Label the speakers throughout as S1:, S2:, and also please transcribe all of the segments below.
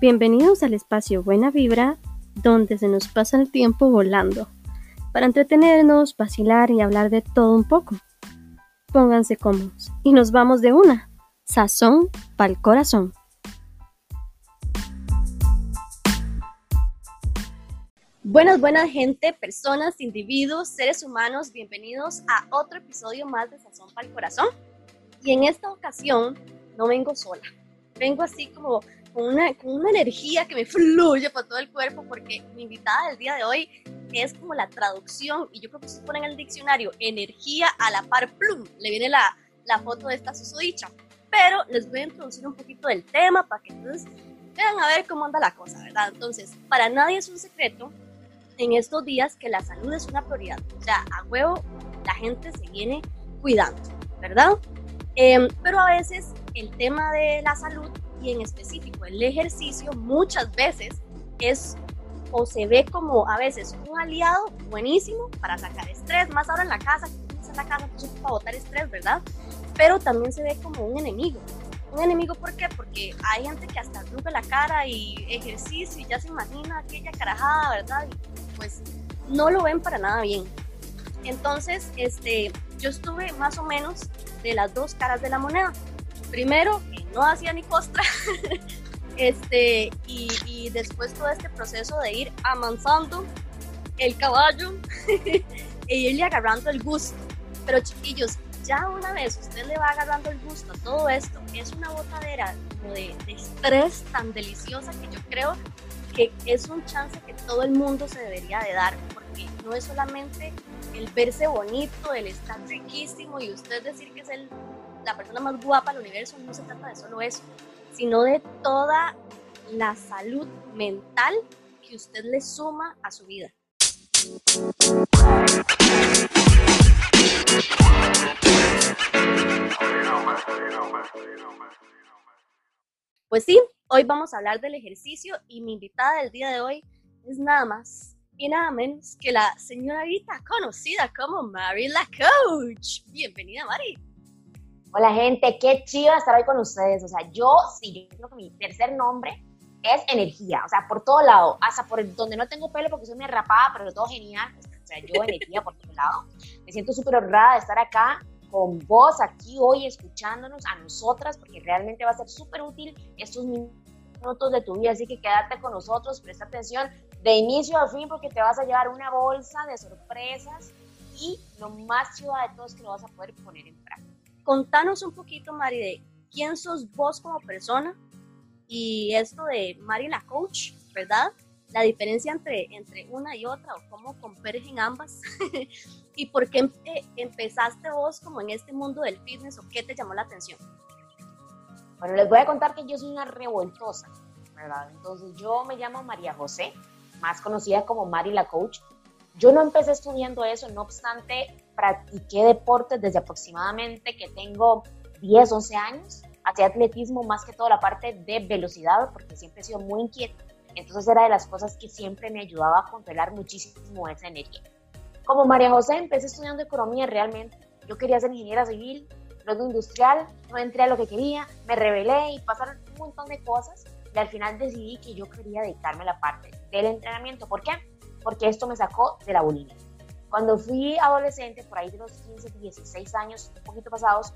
S1: Bienvenidos al espacio Buena Vibra, donde se nos pasa el tiempo volando, para entretenernos, vacilar y hablar de todo un poco. Pónganse cómodos y nos vamos de una. Sazón pa'l corazón. Buenas, buenas gente, personas, individuos, seres humanos, bienvenidos a otro episodio más de Sazón para el Corazón. Y en esta ocasión no vengo sola, vengo así como con una, con una energía que me fluye por todo el cuerpo porque mi invitada del día de hoy es como la traducción, y yo creo que si ponen en el diccionario energía a la par plum, le viene la, la foto de esta susodicha. Pero les voy a introducir un poquito del tema para que entonces vean a ver cómo anda la cosa, ¿verdad? Entonces, para nadie es un secreto en estos días que la salud es una prioridad. O sea, a huevo la gente se viene cuidando, ¿verdad? Em, pero a veces el tema de la salud y en específico el ejercicio muchas veces es o se ve como a veces un aliado buenísimo para sacar estrés, más ahora en la casa, que en la casa botar estrés, ¿verdad? Pero también se ve como un enemigo. Un enemigo, ¿por qué? Porque hay gente que hasta arruga la cara y ejercicio y ya se imagina aquella carajada, ¿verdad? pues no lo ven para nada bien. Entonces, este, yo estuve más o menos de las dos caras de la moneda. Primero, que no hacía ni costra, este, y, después todo este proceso de ir amansando el caballo e irle agarrando el gusto. Pero chiquillos, ya una vez usted le va agarrando el gusto a todo esto, es una botadera de, de estrés tan deliciosa que yo creo que es un chance que todo el mundo se debería de dar, porque no es solamente el verse bonito, el estar riquísimo y usted decir que es el, la persona más guapa del universo, no se trata de solo eso, sino de toda la salud mental que usted le suma a su vida. Pues sí, Hoy vamos a hablar del ejercicio y mi invitada del día de hoy es nada más y nada menos que la señorita conocida como Mari la Coach. Bienvenida, Mari.
S2: Hola, gente, qué chido estar hoy con ustedes. O sea, yo sí, yo creo que mi tercer nombre es energía. O sea, por todo lado, hasta por donde no tengo pelo porque soy muy rapada, pero todo genial. O sea, yo energía por todo lado. Me siento súper honrada de estar acá con vos aquí hoy escuchándonos a nosotras, porque realmente va a ser súper útil estos minutos de tu vida. Así que quédate con nosotros, presta atención de inicio a fin, porque te vas a llevar una bolsa de sorpresas y lo más chido de todo es que lo vas a poder poner en práctica.
S1: Contanos un poquito, Mari, de quién sos vos como persona y esto de Mari la coach, ¿verdad? La diferencia entre, entre una y otra o cómo convergen ambas ¿Y por qué empezaste vos como en este mundo del fitness o qué te llamó la atención?
S2: Bueno, les voy a contar que yo soy una revoltosa, ¿verdad? Entonces yo me llamo María José, más conocida como Mari la Coach. Yo no empecé estudiando eso, no obstante, practiqué deportes desde aproximadamente que tengo 10, 11 años. Hacía atletismo más que toda la parte de velocidad, porque siempre he sido muy inquieta. Entonces era de las cosas que siempre me ayudaba a controlar muchísimo esa energía. Como María José, empecé estudiando economía realmente. Yo quería ser ingeniera civil, luego industrial, no entré a lo que quería, me rebelé y pasaron un montón de cosas. Y al final decidí que yo quería dedicarme a la parte del entrenamiento. ¿Por qué? Porque esto me sacó de la bulimia. Cuando fui adolescente, por ahí de los 15, 16 años, un poquito pasados,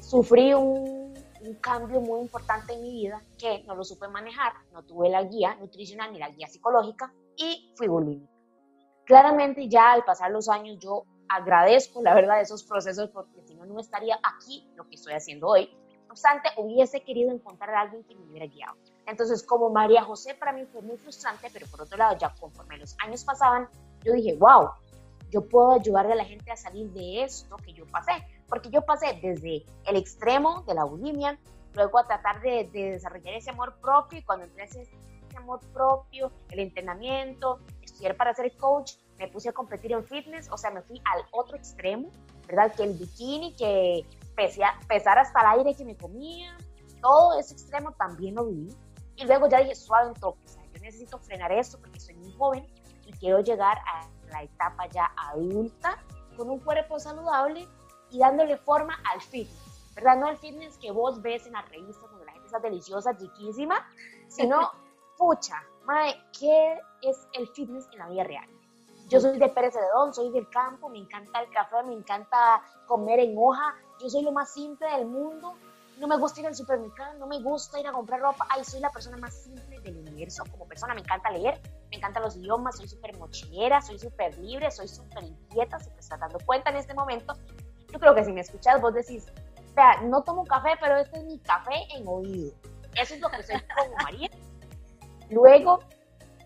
S2: sufrí un, un, cambio muy importante en mi vida que no lo supe manejar, no tuve la guía nutricional ni la guía psicológica y fui bulímica. Claramente ya al pasar los años yo agradezco la verdad esos procesos porque si no, no estaría aquí lo que estoy haciendo hoy. No obstante, hubiese querido encontrar a alguien que me hubiera guiado. Entonces, como María José para mí fue muy frustrante, pero por otro lado, ya conforme los años pasaban, yo dije, wow, yo puedo ayudarle a la gente a salir de esto que yo pasé. Porque yo pasé desde el extremo de la bulimia, luego a tratar de, de desarrollar ese amor propio y cuando entré ese amor propio, el entrenamiento, estudiar para ser coach, me puse a competir en fitness, o sea, me fui al otro extremo, ¿verdad? Que el bikini, que pesar hasta el aire que me comía, todo ese extremo también lo viví. Y luego ya dije, suave un toque, yo necesito frenar esto porque soy muy joven y quiero llegar a la etapa ya adulta con un cuerpo saludable y dándole forma al fitness, ¿verdad? No el fitness que vos ves en las revistas donde la gente está deliciosa, chiquísima, sino, pucha, mae, ¿qué es el fitness en la vida real? Yo soy de Pérez Celedón, soy del campo, me encanta el café, me encanta comer en hoja, yo soy lo más simple del mundo, no me gusta ir al supermercado, no me gusta ir a comprar ropa, ay, soy la persona más simple del universo como persona, me encanta leer, me encantan los idiomas, soy súper mochilera, soy súper libre, soy súper inquieta, si te estás dando cuenta en este momento, yo creo que si me escuchas vos decís, vea, no tomo café, pero este es mi café en oído, eso es lo que soy como María. Luego,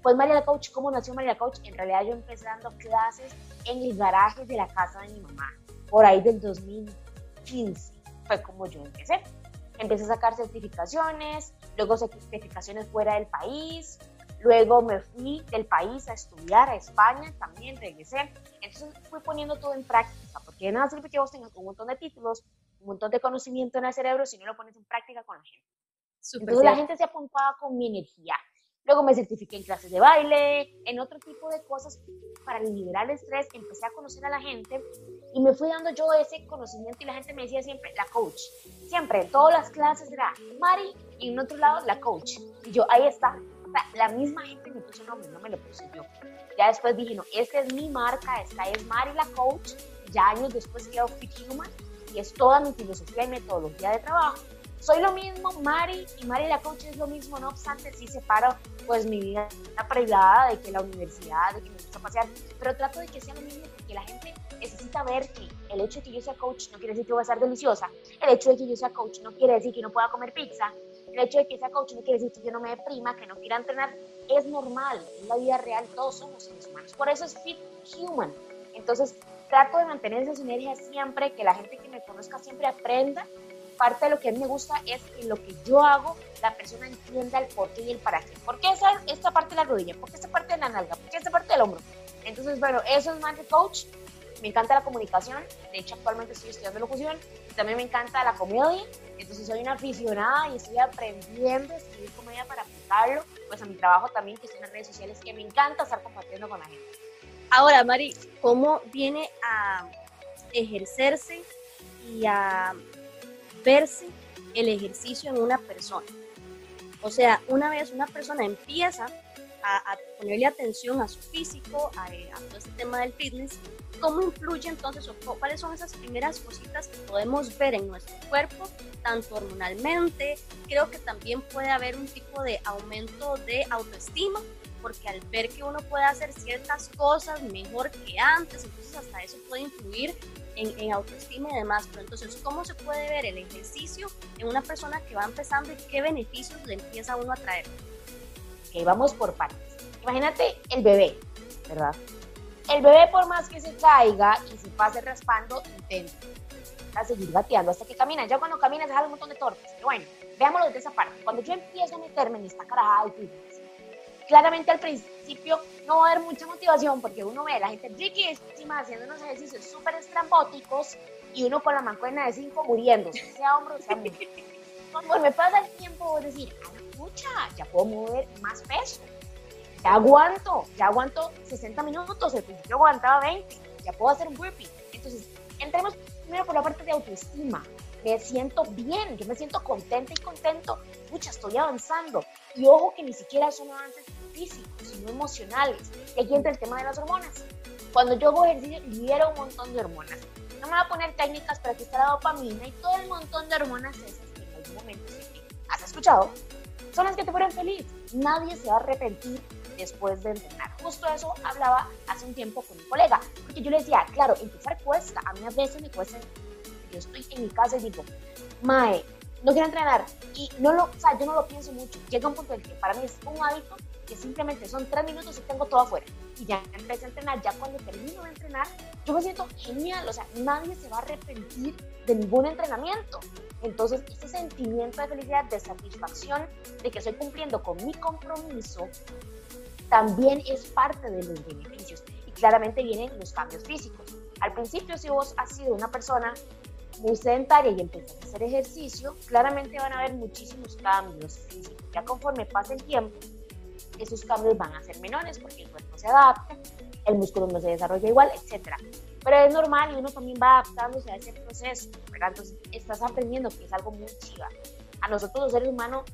S2: pues María la Coach, ¿cómo nació María la Coach? En realidad yo empecé dando clases en el garaje de la casa de mi mamá, por ahí del 2015, fue como yo empecé. Empecé a sacar certificaciones, luego certificaciones fuera del país, luego me fui del país a estudiar a España, también regresé. Entonces fui poniendo todo en práctica, porque nada sirve que vos tengas un montón de títulos, un montón de conocimiento en el cerebro si no lo pones en práctica con la gente. Entonces la gente se apuntaba con mi energía. Luego me certifiqué en clases de baile, en otro tipo de cosas para liberar el estrés. Empecé a conocer a la gente y me fui dando yo ese conocimiento y la gente me decía siempre, la coach. Siempre, en todas las clases era Mari y en otro lado, la coach. Y yo, ahí está. La misma gente me puso nombre, no me lo puse yo. Ya después dije, no, esta es mi marca, esta es Mari la coach. Ya años después quedó Fit Human y es toda mi filosofía y metodología de trabajo soy lo mismo, Mari, y Mari la coach es lo mismo, no obstante, sí separo pues mi vida privada de que la universidad, de que me gusta pasear, pero trato de que sea lo mismo porque la gente necesita ver que el hecho de que yo sea coach no quiere decir que voy a ser deliciosa, el hecho de que yo sea coach no quiere decir que no pueda comer pizza, el hecho de que sea coach no quiere decir que yo no me deprima, que no quiera entrenar, es normal, en la vida real todos somos seres humanos, por eso es Fit Human, entonces trato de mantener esa sinergia siempre, que la gente que me conozca siempre aprenda parte de lo que a mí me gusta es que lo que yo hago, la persona entienda el por qué y el para qué. ¿Por qué esa, esta parte de la rodilla? ¿Por qué esta parte de la nalga? ¿Por qué esta parte del hombro? Entonces, bueno, eso es más de coach. Me encanta la comunicación. De hecho, actualmente estoy estudiando locución. También me encanta la comedia. Entonces, soy una aficionada y estoy aprendiendo a escribir comedia para aplicarlo pues a mi trabajo también, que es en las redes sociales, que me encanta estar compartiendo con la gente.
S1: Ahora, Mari, ¿cómo viene a ejercerse y a verse el ejercicio en una persona. O sea, una vez una persona empieza a, ponerle atención a su físico, a, todo este tema del fitness, ¿cómo influye entonces o cuáles son esas primeras cositas que podemos ver en nuestro cuerpo, tanto hormonalmente? Creo que también puede haber un tipo de aumento de autoestima, porque al ver que uno puede hacer ciertas cosas mejor que antes, entonces hasta eso puede influir en, autoestima y demás. Pero entonces, ¿cómo se puede ver el ejercicio en una persona que va empezando y qué beneficios le empieza a uno a traer?
S2: Ok, vamos por partes. Imagínate el bebé, ¿verdad? El bebé, por más que se caiga y se pase raspando, intenta a seguir gateando hasta que camina. Ya cuando camina deja un montón de torpes. Pero bueno, veámoslo de esa parte. Cuando yo empiezo a meterme en esta carajada de fitness, claramente al principio no va a haber mucha motivación porque uno ve a la gente riquísima haciendo unos ejercicios súper estrambóticos y uno con la mancuerna de cinco muriéndose, sea hombro, sea mujer. Cuando me pasa el tiempo, voy a decir, pucha, ya puedo mover más peso. Ya aguanto, ya aguanto 60 minutos, el principio aguantaba 20, ya puedo hacer un burpee. Entonces, entremos primero por la parte de autoestima. Me siento bien, yo me siento contenta y contento. Pucha, estoy avanzando. Y ojo que ni siquiera son avances físicos, sino emocionales. Aquí entra el tema de las hormonas. Cuando yo hago ejercicio, libero un montón de hormonas. No me voy a poner técnicas para esté la dopamina y todo el montón de hormonas esas que en algún momento has escuchado, son las que te ponen feliz. Nadie se va a arrepentir después de entrenar. Justo eso hablaba hace un tiempo con un colega, porque yo le decía, claro, empezar cuesta, a mí a veces me cuesta, yo estoy en mi casa y digo, Mae, no quiero entrenar. Y no lo, o sea, yo no lo pienso mucho. Llega un punto en que para mí es un hábito que simplemente son tres minutos y tengo todo afuera. Y ya empecé a entrenar, ya cuando termino de entrenar, yo me siento genial. O sea, nadie se va a arrepentir de ningún entrenamiento. Entonces, ese sentimiento de felicidad, de satisfacción, de que estoy cumpliendo con mi compromiso, también es parte de los beneficios. Y claramente vienen los cambios físicos. Al principio, si vos has sido una persona muy sedentaria y empiezas a hacer ejercicio, claramente van a haber muchísimos cambios físicos. Ya conforme pasa el tiempo, esos cambios van a ser menores porque el cuerpo se adapta, el músculo no se desarrolla igual, etc. Pero es normal y uno también va adaptándose a ese proceso, ¿verdad? Entonces estás aprendiendo que es algo muy chiva. a nosotros los seres humanos,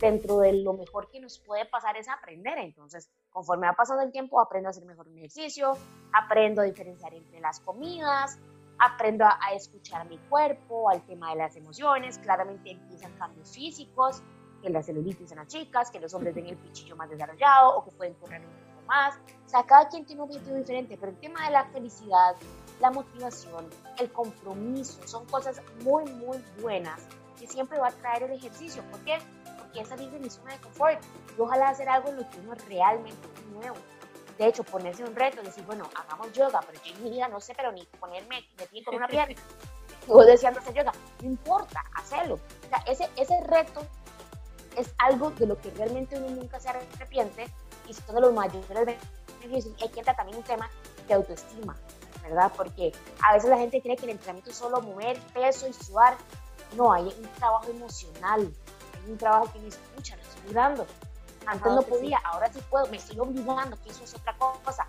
S2: dentro de lo mejor que nos puede pasar es aprender. Entonces, conforme va pasando el tiempo, aprendo a hacer mejor un ejercicio, aprendo a diferenciar entre las comidas, aprendo a, escuchar mi cuerpo, al tema de las emociones, claramente empiezan cambios físicos, que la celulitis en las chicas, que los hombres ven el pichillo más desarrollado o que pueden correr un más. O sea, cada quien tiene un objetivo diferente, pero el tema de la felicidad, la motivación, el compromiso, son cosas muy, muy buenas que siempre va a traer el ejercicio. ¿Por qué? Porque es salir de mi zona de confort y ojalá hacer algo en lo que uno realmente es nuevo. De hecho, ponerse un reto, decir, bueno, hagamos yoga, pero yo en mi vida no sé, pero ni ponerme de pie con una pierna. Y vos deseando hacer yoga, no importa, hacerlo. O sea, ese, ese reto es algo de lo que realmente uno nunca se arrepiente y son de los mayores beneficios. Y aquí entra también un tema de autoestima, ¿verdad? Porque a veces la gente cree que el entrenamiento es solo mover peso y sudar. No, hay un trabajo emocional, hay un trabajo que me escucha, lo estoy dando. Antes no podía, ahora sí puedo, me estoy obligando, que eso es otra cosa.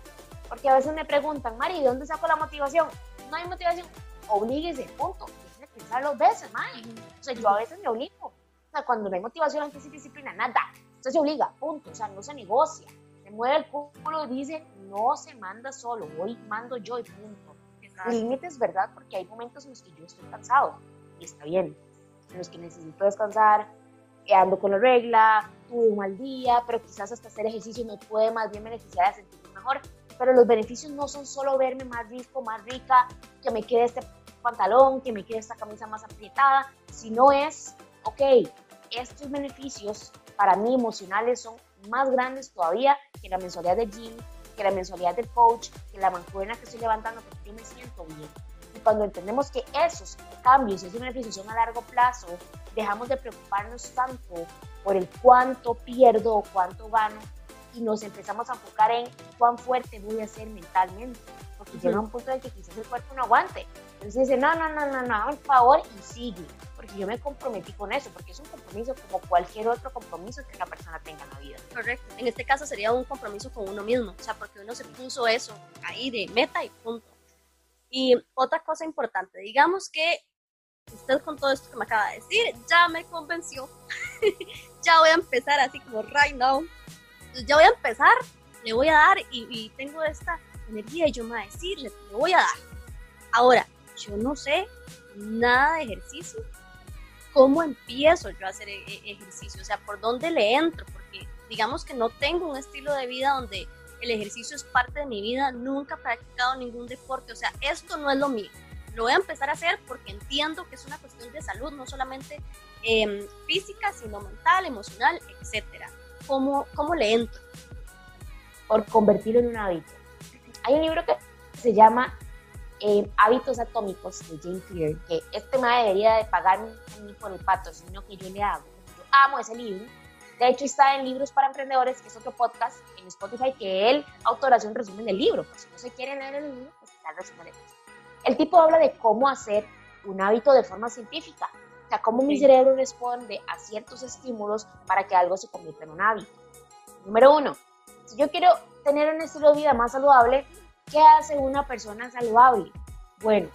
S2: Porque a veces me preguntan, Mari, ¿de dónde saco la motivación? No hay motivación, oblíguese, punto. Que pensar dos veces, Mari. O sea, yo a veces me obligo. O sea, cuando no hay motivación, antes sí disciplina, nada. Entonces se obliga, punto. O sea, no se negocia. Se mueve el culo y dice, no se manda solo, hoy mando yo y punto. Límites, ¿verdad? Porque hay momentos en los que yo estoy cansado y está bien. En los que necesito descansar, ando con la regla, tuve un mal día, pero quizás hasta hacer ejercicio me puede más bien beneficiar a sentirme mejor. Pero los beneficios no son solo verme más rico, más rica, que me quede este pantalón, que me quede esta camisa más aprietada, sino es, ok, estos beneficios para mí emocionales son más grandes todavía que la mensualidad de gym, que la mensualidad del coach, que la mancuerna que estoy levantando porque yo me siento bien. Y cuando entendemos que esos cambios esos beneficios son a largo plazo, dejamos de preocuparnos tanto por el cuánto pierdo o cuánto gano y nos empezamos a enfocar en cuán fuerte voy a ser mentalmente, porque llega un punto en que quizás el cuerpo no aguante. Entonces dice, no, no, no, no, no, por favor y sigue, porque yo me comprometí con eso, porque es un compromiso como cualquier otro compromiso que una persona tenga en la vida.
S1: Correcto, en este caso sería un compromiso con uno mismo, o sea, porque uno se puso eso ahí de meta y punto. Y otra cosa importante, digamos que usted con todo esto que me acaba de decir ya me convenció. ya voy a empezar así como right now. ya voy a empezar, le voy a dar y, tengo esta energía y yo me voy a decir, le, voy a dar. Ahora, yo no sé nada de ejercicio. ¿Cómo empiezo yo a hacer e, e, ejercicio? O sea, ¿por dónde le entro? Porque digamos que no tengo un estilo de vida donde el ejercicio es parte de mi vida, nunca he practicado ningún deporte, o sea, esto no es lo mío lo voy a empezar a hacer porque entiendo que es una cuestión de salud, no solamente em, física, sino mental, emocional, etc. ¿Cómo, ¿Cómo le entro?
S2: Por convertirlo en un hábito. Hay un libro que se llama em, Hábitos Atómicos de Jane Clear, que este me debería de pagarme por el pato, sino que yo le hago. Yo amo ese libro. De hecho, está en Libros para Emprendedores, que es otro podcast en Spotify, que él autor hace un resumen del libro. Pues si no se quieren leer el libro, pues está el resumen del libro. El tipo habla de cómo hacer un hábito de forma científica, o sea, cómo mi cerebro responde a ciertos estímulos para que algo se convierta en un hábito. Número uno, si yo quiero tener un estilo de vida más saludable, ¿qué hace una persona saludable? Bueno,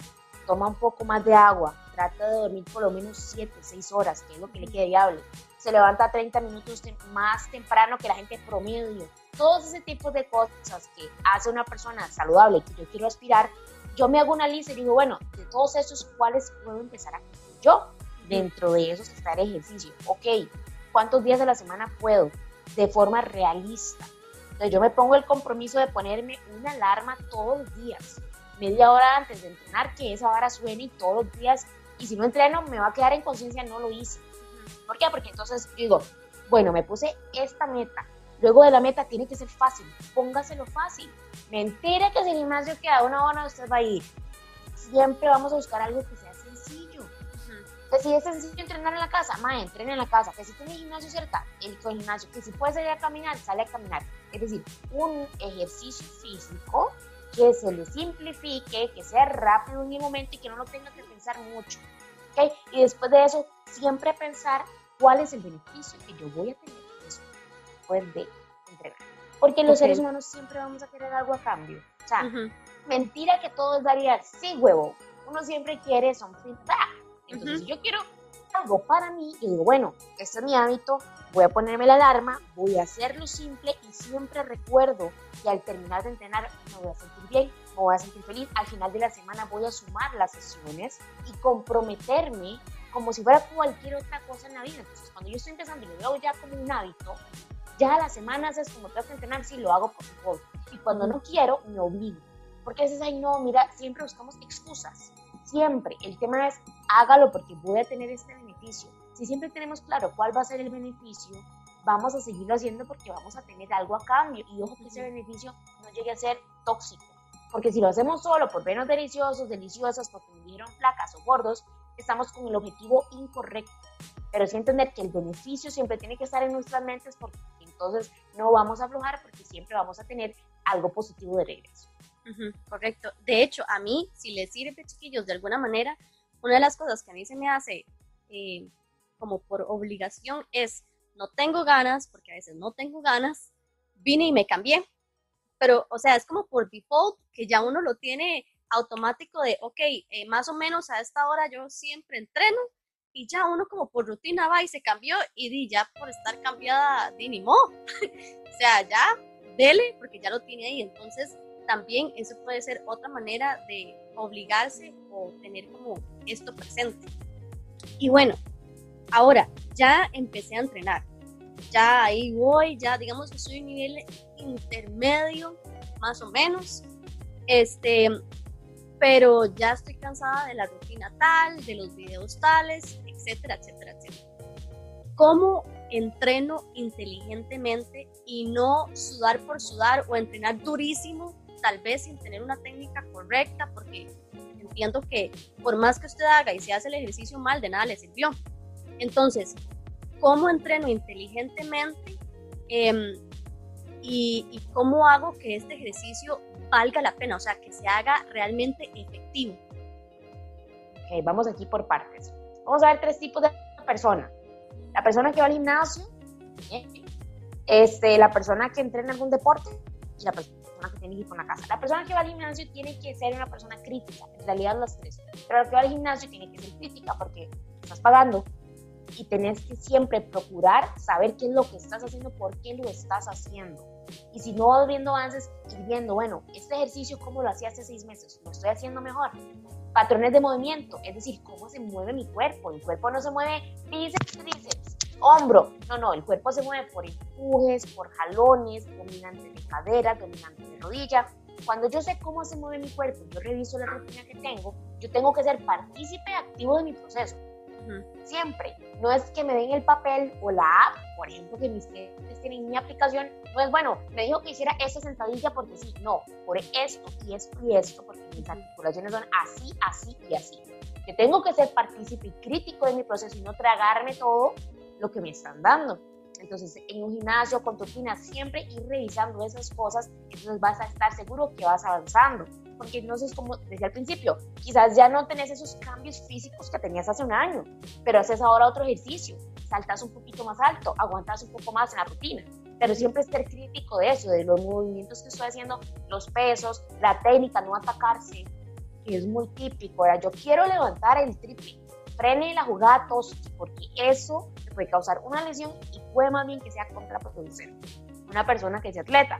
S2: toma un poco más de agua, trata de dormir por lo menos 7, 6 horas, que es lo que le quede viable. Se levanta 30 minutos más temprano que la gente promedio. Todos ese tipo de cosas que hace una persona saludable que yo quiero aspirar, yo me hago una lista y digo, bueno, de todos esos, ¿cuáles puedo empezar a hacer yo? Dentro de esos está el ejercicio. Ok, ¿cuántos días de la semana puedo? De forma realista. Entonces yo me pongo el compromiso de ponerme una alarma todos los días, media hora antes de entrenar, que esa hora suene y todos los días. Y si no entreno, me va a quedar en conciencia, no lo hice. ¿Por qué? Porque entonces digo, bueno, me puse esta meta, Luego de la meta tiene que ser fácil, póngaselo fácil. Mentira que si el gimnasio queda una hora usted va a ir. Siempre vamos a buscar algo que sea. Que si es sencillo entrenar en la casa, ma, entrene en la casa. Que si tiene gimnasio cerca, el gimnasio. Que si puede salir a caminar, sale a caminar. Es decir, un ejercicio físico que se le simplifique, que sea rápido en el momento y que no lo tenga que pensar mucho. ¿Okay? Y después de eso, siempre pensar cuál es el beneficio que yo voy a tener de entregar. Porque los seres humanos siempre vamos a querer algo a cambio. O sea, mentira que todo es daría, sí, huevo. Uno siempre quiere something back. Entonces, si yo quiero algo para mí, yo digo, bueno, este es mi hábito, voy a ponerme la alarma, voy a hacerlo simple y siempre recuerdo que al terminar de entrenar me voy a sentir bien, me voy a sentir feliz. Al final de la semana voy a sumar las sesiones y comprometerme como si fuera cualquier otra cosa en la vida. Entonces, cuando yo estoy empezando y lo veo ya como un hábito, ya a las semanas es como tengo que entrenar, sí, lo hago por favor. Y cuando no quiero, me obligo. Porque a veces, ay, no, mira, siempre buscamos excusas. Siempre. El tema es, hágalo porque voy a tener este beneficio. Si siempre tenemos claro cuál va a ser el beneficio, vamos a seguirlo haciendo porque vamos a tener algo a cambio. Y ojo que ese beneficio no llegue a ser tóxico. Porque si lo hacemos solo por vernos deliciosos, deliciosas, porque me dieron flacas o gordos, estamos con el objetivo incorrecto. Pero sí entender que el beneficio siempre tiene que estar en nuestras mentes porque entonces no vamos a aflojar porque siempre vamos a tener algo positivo de regreso
S1: correcto. De hecho, a mí, si les sirve, chiquillos, de alguna manera, una de las cosas que a mí se me hace eh, como por obligación es, no tengo ganas, porque a veces no tengo ganas, vine y me cambié. Pero, o sea, es como por default que ya uno lo tiene automático de, ok, eh, más o menos a esta hora yo siempre entreno y ya uno como por rutina va y se cambió y di ya por estar cambiada, di ni modo. o sea, ya dele porque ya lo tiene ahí. Entonces, también eso puede ser otra manera de obligarse o tener como esto presente. Y bueno, ahora ya empecé a entrenar. Ya ahí voy, ya digamos que soy nivel intermedio, más o menos. Este, pero ya estoy cansada de la rutina tal, de los videos tales, etcétera, etcétera, etcétera. ¿Cómo entreno inteligentemente y no sudar por sudar o entrenar durísimo tal vez sin tener una técnica correcta, porque entiendo que por más que usted haga y se hace el ejercicio mal, de nada le sirvió. Entonces, ¿cómo entreno inteligentemente em, y, cómo hago que este ejercicio valga la pena, o sea, que se haga realmente efectivo?
S2: Ok, vamos aquí por partes. Vamos a ver tres tipos de personas. La persona que va al gimnasio, este, la persona que entrena algún deporte y la persona que tiene que ir con casa. La persona que va al gimnasio tiene que ser una persona crítica, en realidad las tres. Pero la que va al gimnasio tiene que ser crítica porque estás pagando y tenés que siempre procurar saber qué es lo que estás haciendo, por qué lo estás haciendo. Y si no vas viendo avances, ir viendo, bueno, este ejercicio, ¿cómo lo hacía hace seis meses? ¿Lo estoy haciendo mejor? Patrones de movimiento, es decir, cómo se mueve mi cuerpo. El cuerpo no se mueve bíceps, tríceps, hombro. No, no, el cuerpo se mueve por empujes, por jalones, dominante de cadera, dominante de rodilla. Cuando yo sé cómo se mueve mi cuerpo, yo reviso la rutina que tengo, yo tengo que ser partícipe activo de mi proceso. Siempre. No es que me den el papel o la app, por ejemplo, que mis clientes tienen mi aplicación. No es bueno, me dijo que hiciera esta sentadilla porque sí. No, por esto y esto y esto, porque mis articulaciones son así, así y así. Que tengo que ser partícipe y crítico de mi proceso y no tragarme todo lo que me están dando. Entonces, en un gimnasio con tu rutina, siempre ir revisando esas cosas, entonces vas a estar seguro que vas avanzando. Porque no es como desde el principio, quizás ya no tenés esos cambios físicos que tenías hace un año, pero haces ahora otro ejercicio, saltas un poquito más alto, aguantas un poco más en la rutina. Pero siempre estar crítico de eso, de los movimientos que estoy haciendo, los pesos, la técnica, no atacarse, que es muy típico. Ahora, yo quiero levantar el triple, frene la jugada tos, porque eso puede causar una lesión y puede más bien que sea contraproducente. Una persona que es atleta.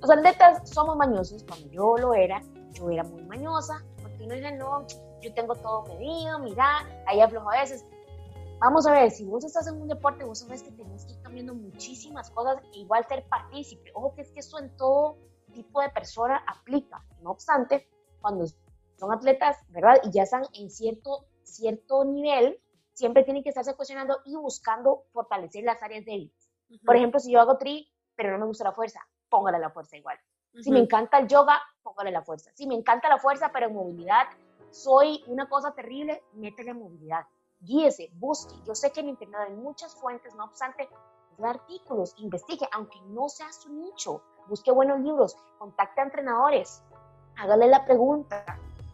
S2: Los atletas somos mañosos, cuando yo lo era, yo era muy mañosa, porque no dicen, no, yo tengo todo medido, mira, ahí aflojo a veces. Vamos a ver, si vos estás en un deporte, vos sabes que tenés que ir cambiando muchísimas cosas, e igual ser partícipe. Ojo que es que eso en todo tipo de persona aplica. No obstante, cuando son atletas, ¿verdad? Y ya están en cierto, cierto nivel, siempre tienen que estarse cuestionando y buscando fortalecer las áreas débiles. Por ejemplo, si yo hago tri, pero no me gusta la fuerza, póngale la fuerza igual. Si me encanta el yoga, póngale la fuerza. Si me encanta la fuerza, pero en movilidad soy una cosa terrible, métele movilidad. Guíese, busque. Yo sé que en Internet hay muchas fuentes, no obstante, artículos, investigue, aunque no sea su nicho. Busque buenos libros, contacte a entrenadores, hágale la pregunta,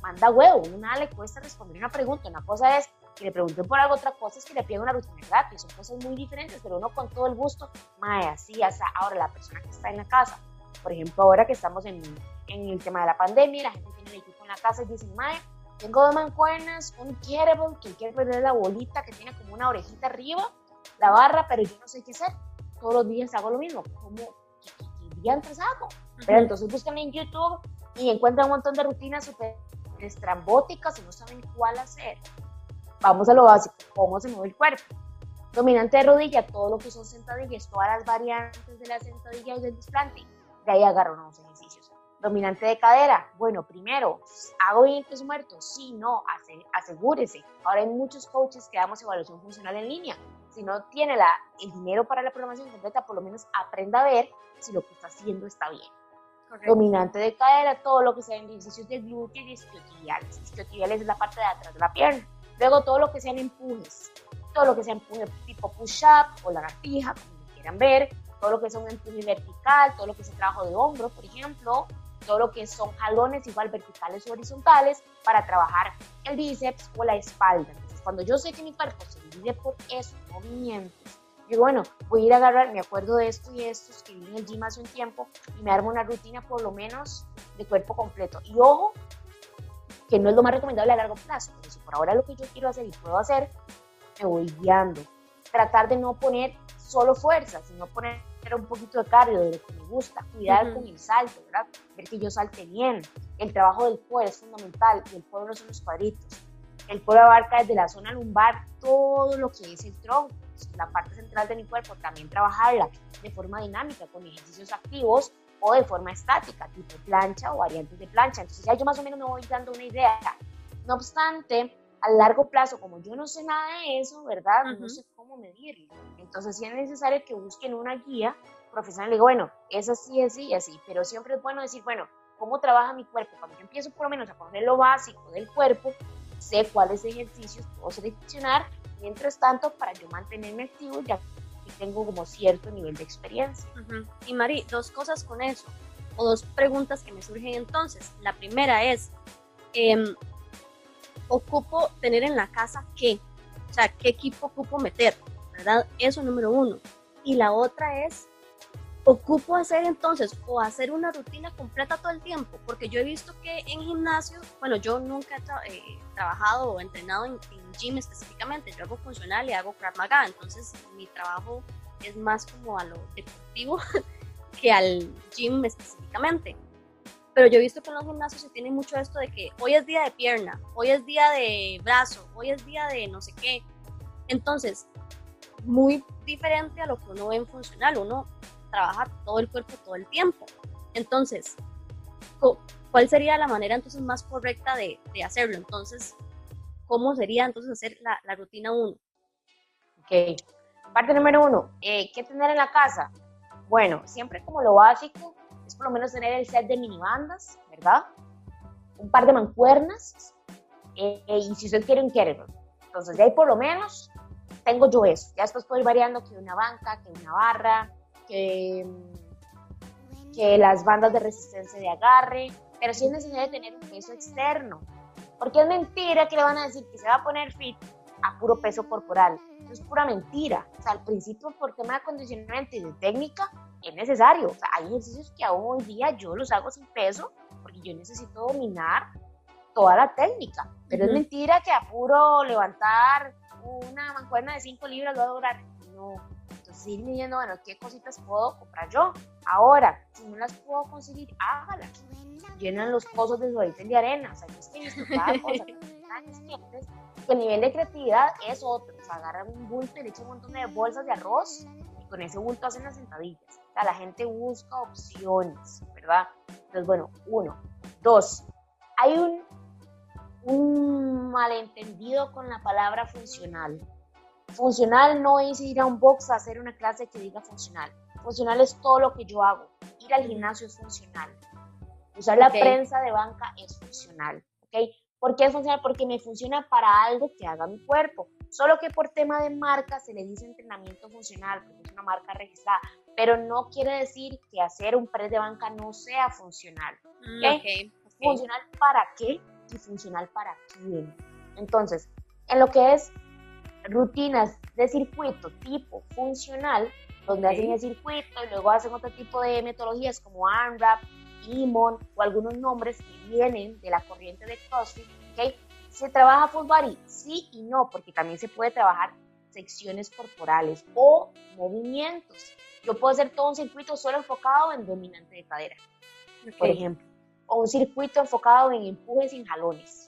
S2: manda huevo. Nada le cuesta responder una pregunta. Una cosa es que le pregunten por algo, otra cosa es que le piden una rutina gratis, son cosas muy diferentes, pero uno con todo el gusto, mae, así, hasta ahora la persona que está en la casa, por ejemplo, ahora que estamos en, en el tema de la pandemia, la gente tiene el equipo en la casa y dicen, mae, tengo dos mancuernas, un kettlebell, que kettlebell es la bolita que tiene como una orejita arriba, la barra, pero yo no sé qué hacer. Todos los días hago lo mismo. ¿Cómo? ¿Qué, qué, qué hago? Pero entonces buscan en YouTube y encuentran un montón de rutinas súper estrambóticas y no saben cuál hacer. Vamos a lo básico, cómo se mueve el cuerpo. Dominante de rodilla, todo lo que son sentadillas, todas las variantes de la sentadilla y del desplante. De ahí agarro unos ejercicios. Dominante de cadera, bueno, primero, ¿hago bien peso muerto? Sí, no, asegúrese. Ahora hay muchos coaches que damos evaluación funcional en línea. Si no tiene la, el dinero para la programación completa, por lo menos aprenda a ver si lo que está haciendo está bien. Dominante de cadera, todo lo que sean ejercicios de glúteo y isquiotibiales. Isquiotibiales es la parte de atrás de la pierna. Luego todo lo que sean empujes, todo lo que sea empuje tipo push-up o lagartija, como quieran ver, todo lo que son empuje vertical, todo lo que es trabajo de hombro, por ejemplo, todo lo que son jalones igual verticales o horizontales para trabajar el bíceps o la espalda. Entonces, cuando yo sé que mi cuerpo se divide por esos movimientos, digo, bueno, voy a ir a agarrar, me acuerdo de esto y esto, vi en el gym hace un tiempo y me armo una rutina por lo menos de cuerpo completo. Y ojo, que no es lo más recomendable a largo plazo, pero si por ahora lo que yo quiero hacer y puedo hacer, me voy guiando. Tratar de no poner solo fuerza, sino poner un poquito de cardio, de lo que me gusta, cuidar con el salto, ¿verdad? Ver que yo salte bien. El trabajo del core es fundamental y el core no son los cuadritos. El core abarca desde la zona lumbar todo lo que es el tronco, la parte central de mi cuerpo, también trabajarla de forma dinámica con ejercicios activos o de forma estática, tipo plancha o variantes de plancha. Entonces ya yo más o menos me voy dando una idea. No obstante, a largo plazo, como yo no sé nada de eso, ¿verdad? No sé cómo medirlo. Entonces sí es necesario que busquen una guía profesional. Le digo, bueno, es así, así y así. Pero siempre es bueno decir, bueno, ¿cómo trabaja mi cuerpo? Cuando yo empiezo por lo menos a poner lo básico del cuerpo, sé cuáles ejercicios puedo seleccionar. Mientras tanto, para yo mantenerme activo, ya tengo como cierto nivel de experiencia.
S1: Y Mari, dos cosas con eso, o dos preguntas que me surgen entonces. La primera es, eh, ¿ocupo tener en la casa qué? O sea, ¿qué equipo ocupo meter? ¿Verdad? Eso número uno. Y la otra es, ocupo hacer entonces o hacer una rutina completa todo el tiempo, porque yo he visto que en gimnasio, bueno, yo nunca he eh, trabajado o entrenado en, gym específicamente, yo hago funcional y hago Krav Maga, entonces mi trabajo es más como a lo deportivo que al gym específicamente. Pero yo he visto que en los gimnasios se tiene mucho esto de que hoy es día de pierna, hoy es día de brazo, hoy es día de no sé qué. Entonces, muy diferente a lo que uno ve en funcional, uno trabaja todo el cuerpo todo el tiempo. Entonces, ¿cuál sería la manera entonces más correcta de, hacerlo? Entonces, ¿cómo sería entonces hacer la, la rutina 1?
S2: Ok, parte número uno, eh, ¿qué tener en la casa? Bueno, siempre como lo básico es por lo menos tener el set de minibandas, ¿verdad? Un par de mancuernas eh, y si usted quiere un kettlebell. Entonces, de ahí por lo menos tengo yo eso. Ya después puedo ir variando que una banca, que una barra, que, que las bandas de resistencia de agarre, pero sí es necesario tener un peso externo, porque es mentira que le van a decir que se va a poner fit a puro peso corporal. Eso es pura mentira. O sea, al principio, por tema de acondicionamiento y de técnica, es necesario. O sea, hay ejercicios que aún hoy día yo los hago sin peso, porque yo necesito dominar toda la técnica. Pero es mentira que a puro levantar una mancuerna de 5 libras lo va a lograr. No, seguir midiendo, bueno, qué cositas puedo comprar yo. Ahora, si no las puedo conseguir, hágalas. Llenan los pozos de su de arena. O sea, cada cosa. el nivel de creatividad es otro. O sea, agarran un bulto y le echan un montón de bolsas de arroz y con ese bulto hacen las sentadillas. O sea, la gente busca opciones, ¿verdad? Entonces, bueno, uno. Dos, hay un, un malentendido con la palabra funcional. Funcional no es ir a un box a hacer una clase que diga funcional. Funcional es todo lo que yo hago. Ir al gimnasio es funcional. Usar la prensa de banca es funcional. ¿ok? ¿Por qué es funcional? Porque me funciona para algo que haga mi cuerpo. Solo que por tema de marca se le dice entrenamiento funcional, porque es una marca registrada. Pero no quiere decir que hacer un press de banca no sea funcional. Mm, ¿okay? ¿Funcional para qué? Y funcional para quién. Entonces, en lo que es rutinas de circuito tipo funcional, donde hacen el circuito y luego hacen otro tipo de metodologías como AMRAP, IMON o algunos nombres que vienen de la corriente de CrossFit, ¿okay? ¿Se trabaja full body? Sí y no, porque también se puede trabajar secciones corporales o movimientos. Yo puedo hacer todo un circuito solo enfocado en dominante de cadera, por ejemplo, o un circuito enfocado en empujes y en jalones,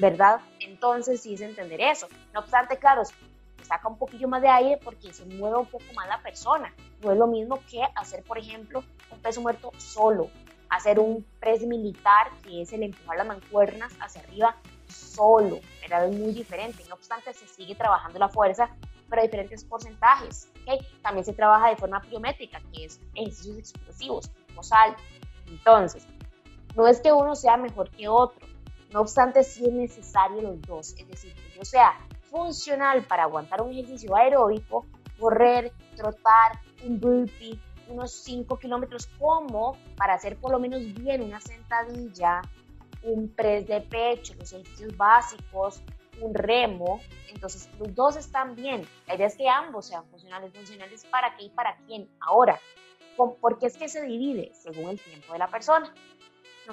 S2: ¿verdad? Entonces sí es entender eso. No obstante, claro, saca un poquillo más de aire porque se mueve un poco más la persona. No es lo mismo que hacer, por ejemplo, un peso muerto solo, hacer un press militar, que es el empujar las mancuernas hacia arriba solo, era muy diferente. No obstante, se sigue trabajando la fuerza, pero a diferentes porcentajes. ¿okay? También se trabaja de forma pliométrica, que es ejercicios explosivos, como salto. Entonces, no es que uno sea mejor que otro, no obstante, sí es necesario los dos. Es decir, que yo sea funcional para aguantar un ejercicio aeróbico, correr, trotar, un burpee, unos 5 kilómetros, como para hacer por lo menos bien una sentadilla, un press de pecho, los ejercicios básicos, un remo. Entonces, los dos están bien. La idea es que ambos sean funcionales. Funcionales para qué y para quién. Ahora, ¿por qué es que se divide? Según el tiempo de la persona.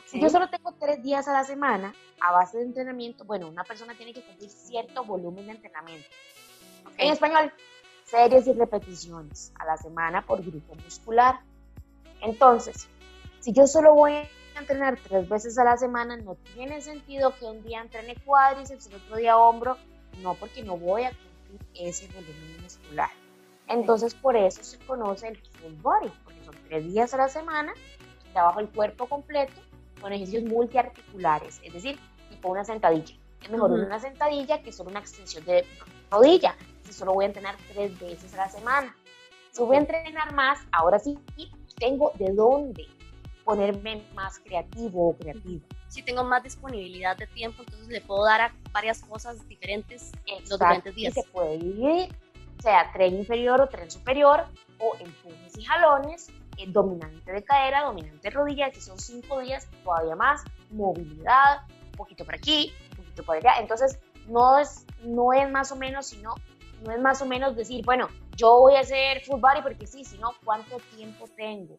S2: Si yo solo tengo tres días a la semana a base de entrenamiento, bueno, una persona tiene que cumplir cierto volumen de entrenamiento. En español, series y repeticiones a la semana por grupo muscular. Entonces, si yo solo voy a entrenar tres veces a la semana, no tiene sentido que un día entrene cuádriceps, el otro día hombro, no, porque no voy a cumplir ese volumen muscular. Entonces, por eso se conoce el full body, porque son tres días a la semana, trabajo el cuerpo completo con ejercicios multiarticulares, es decir, tipo una sentadilla. Es mejor una sentadilla que solo una extensión de rodilla, si solo voy a entrenar tres veces a la semana. Si voy a entrenar más, ahora sí tengo de dónde ponerme más creativo o creativa.
S1: Si tengo más disponibilidad de tiempo, entonces le puedo dar a varias cosas diferentes en los diferentes días.
S2: Y se puede dividir, sea tren inferior o tren superior, o empujes y jalones, dominante de cadera, dominante de rodilla, si son cinco días, todavía más, movilidad, un poquito por aquí, un poquito por allá. Entonces, no es, no es más o menos, sino, no es más o menos decir, bueno, yo voy a hacer full body porque sí, sino cuánto tiempo tengo.